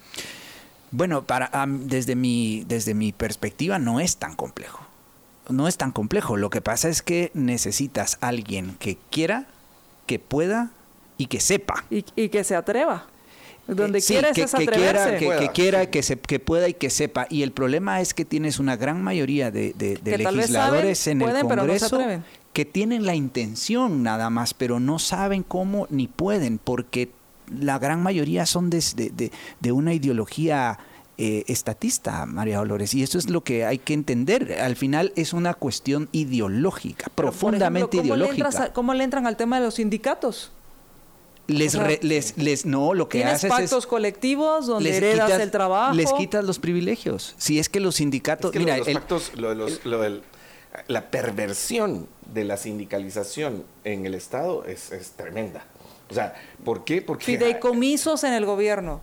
Bueno, para, desde, mi, desde mi perspectiva no es tan complejo. No es tan complejo. Lo que pasa es que necesitas alguien que quiera, que pueda y que sepa. Y, que se atreva. Donde que, es que, quiera, que, quiera, que, se, que pueda y que sepa. Y el problema es que tienes una gran mayoría de, legisladores en el Congreso que tienen la intención nada más, pero no saben cómo ni pueden, porque la gran mayoría son de, una ideología eh, estatista, María Dolores, y eso es lo que hay que entender. Al final es una cuestión ideológica, profundamente ideológica. ¿Cómo le entran al tema de los sindicatos? Les, les, les, no, lo que haces pactos colectivos donde heredas el trabajo. Les quitas los privilegios. Si es que los sindicatos. mira, los, pactos, lo, de la perversión de la sindicalización en el Estado es, es tremenda. O sea, ¿por qué? Porque fideicomisos en el gobierno.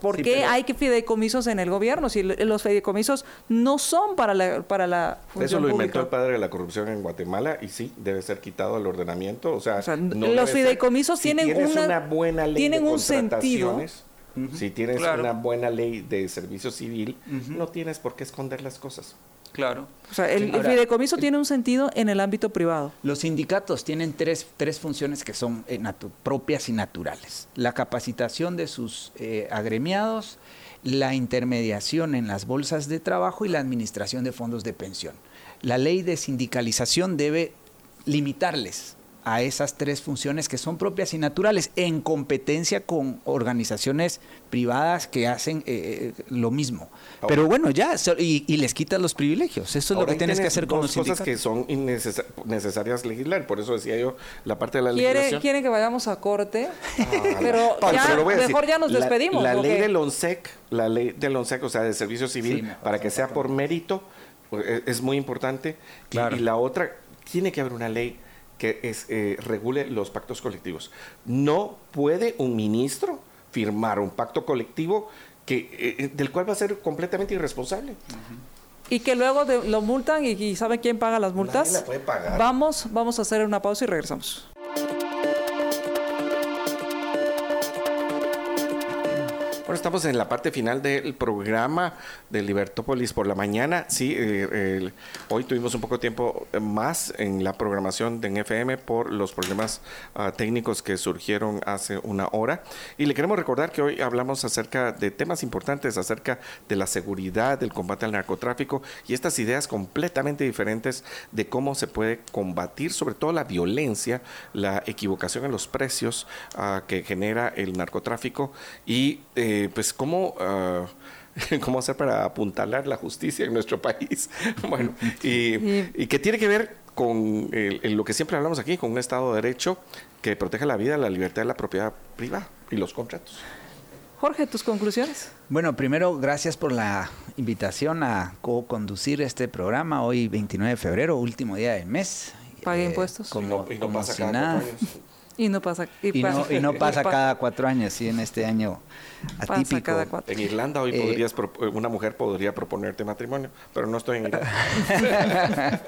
¿Por qué hay que fideicomisos en el gobierno? Si los fideicomisos no son para la, para la Eso lo inventó el padre de la corrupción en Guatemala y sí, debe ser quitado el ordenamiento. O sea, los fideicomisos tienen una, buena ley tienen un sentido. Si tienes una buena ley de servicio civil, no tienes por qué esconder las cosas. Claro. O sea, el, fideicomiso tiene un sentido en el ámbito privado. Los sindicatos tienen tres, tres funciones que son eh, propias y naturales. La capacitación de sus eh, agremiados, la intermediación en las bolsas de trabajo y la administración de fondos de pensión. La ley de sindicalización debe limitarles a esas tres funciones que son propias y naturales en competencia con organizaciones privadas que hacen eh, eh, lo mismo. Pero bueno, ya, y, les quitas los privilegios. Eso es lo que tienes que hacer con los cosas que son necesarias legislar. Por eso decía yo la parte de la legislación. Quieren que vayamos a corte, ah, pero, ya, mejor ya nos despedimos. La, ley del ONSEC, la ley del ONSEC, o sea, de servicio civil, para que sea por mérito, pues, es, muy importante. y la otra, tiene que haber una ley que es, eh, regule los pactos colectivos. No puede un ministro firmar un pacto colectivo que, eh, eh, del cual va a ser completamente irresponsable. Y que luego lo multan y, ¿sabe quién paga las multas? La puede pagar. Vamos, vamos a hacer una pausa y regresamos. Por estamos en la parte final del programa de Libertópolis por la mañana. Sí, eh, hoy tuvimos un poco de tiempo más en la programación de FM por los problemas ah, técnicos que surgieron hace una hora. Y le queremos recordar que hoy hablamos acerca de temas importantes, acerca de la seguridad, del combate al narcotráfico y estas ideas completamente diferentes de cómo se puede combatir, sobre todo la violencia, la equivocación en los precios ah, que genera el narcotráfico y eh, pues cómo... Ah, cómo hacer para apuntalar la justicia en nuestro país. bueno, y, que tiene que ver con lo que siempre hablamos aquí, con un Estado de Derecho que protege la vida, la libertad de la propiedad privada y los contratos. Jorge, tus conclusiones. Bueno, primero, gracias por la invitación a co-conducir este programa hoy, 29 de febrero, último día del mes. Pague eh, impuestos. Como, y no, pasa cada y no pasa, y, no, pasa cada cuatro años, sí, en este año atípico. Cada cuatro. En Irlanda hoy eh, una mujer podría proponerte matrimonio, pero no estoy en Irlanda.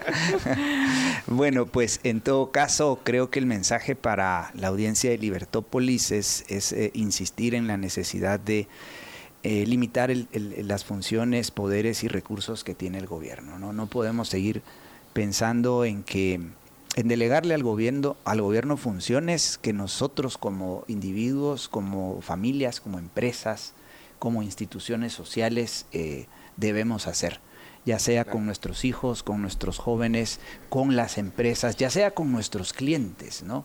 bueno, pues en todo caso, creo que el mensaje para la audiencia de Libertópolis es, es eh, insistir en la necesidad de eh, limitar las funciones, poderes y recursos que tiene el gobierno. ¿no? no podemos seguir pensando en que en delegarle al gobierno, al gobierno funciones que nosotros como individuos, como familias, como empresas, como instituciones sociales eh, debemos hacer, ya sea con nuestros hijos, con nuestros jóvenes, con las empresas, ya sea con nuestros clientes, ¿no?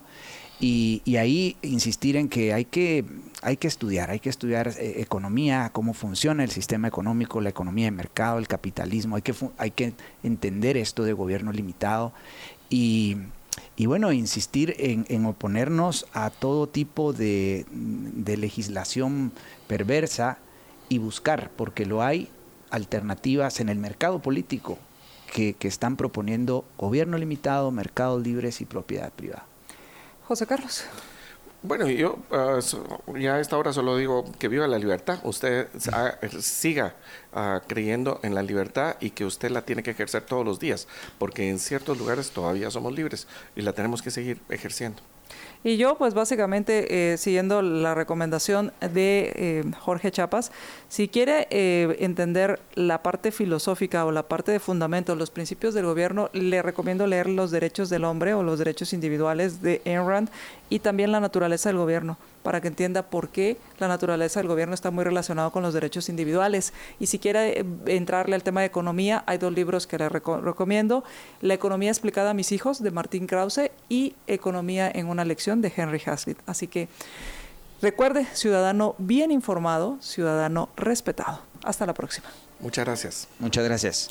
Y, ahí insistir en que hay que, hay que estudiar, hay que estudiar eh, economía, cómo funciona el sistema económico, la economía de mercado, el capitalismo, hay que, hay que entender esto de gobierno limitado y, bueno, insistir en, oponernos a todo tipo de, legislación perversa y buscar, porque lo hay, alternativas en el mercado político que, que están proponiendo gobierno limitado, mercados libres y propiedad privada. José Carlos. Bueno, yo ah, ya a esta hora solo digo que viva la libertad. Usted ah, siga ah, creyendo en la libertad y que usted la tiene que ejercer todos los días, porque en ciertos lugares todavía somos libres y la tenemos que seguir ejerciendo. Y yo, pues básicamente, eh, siguiendo la recomendación de eh, Jorge Chapas, si quiere eh, entender la parte filosófica o la parte de fundamentos, los principios del gobierno, le recomiendo leer Los Derechos del Hombre o Los Derechos Individuales de Ayn y también La Naturaleza del Gobierno para que entienda por qué la naturaleza del gobierno está muy relacionado con los derechos individuales. Y si quiere entrarle al tema de economía, hay dos libros que le recomiendo. La economía explicada a mis hijos de Martín Krause y Economía en una lección de Henry Hazlitt. Así que recuerde, ciudadano bien informado, ciudadano respetado. Hasta la próxima. Muchas gracias. Muchas gracias.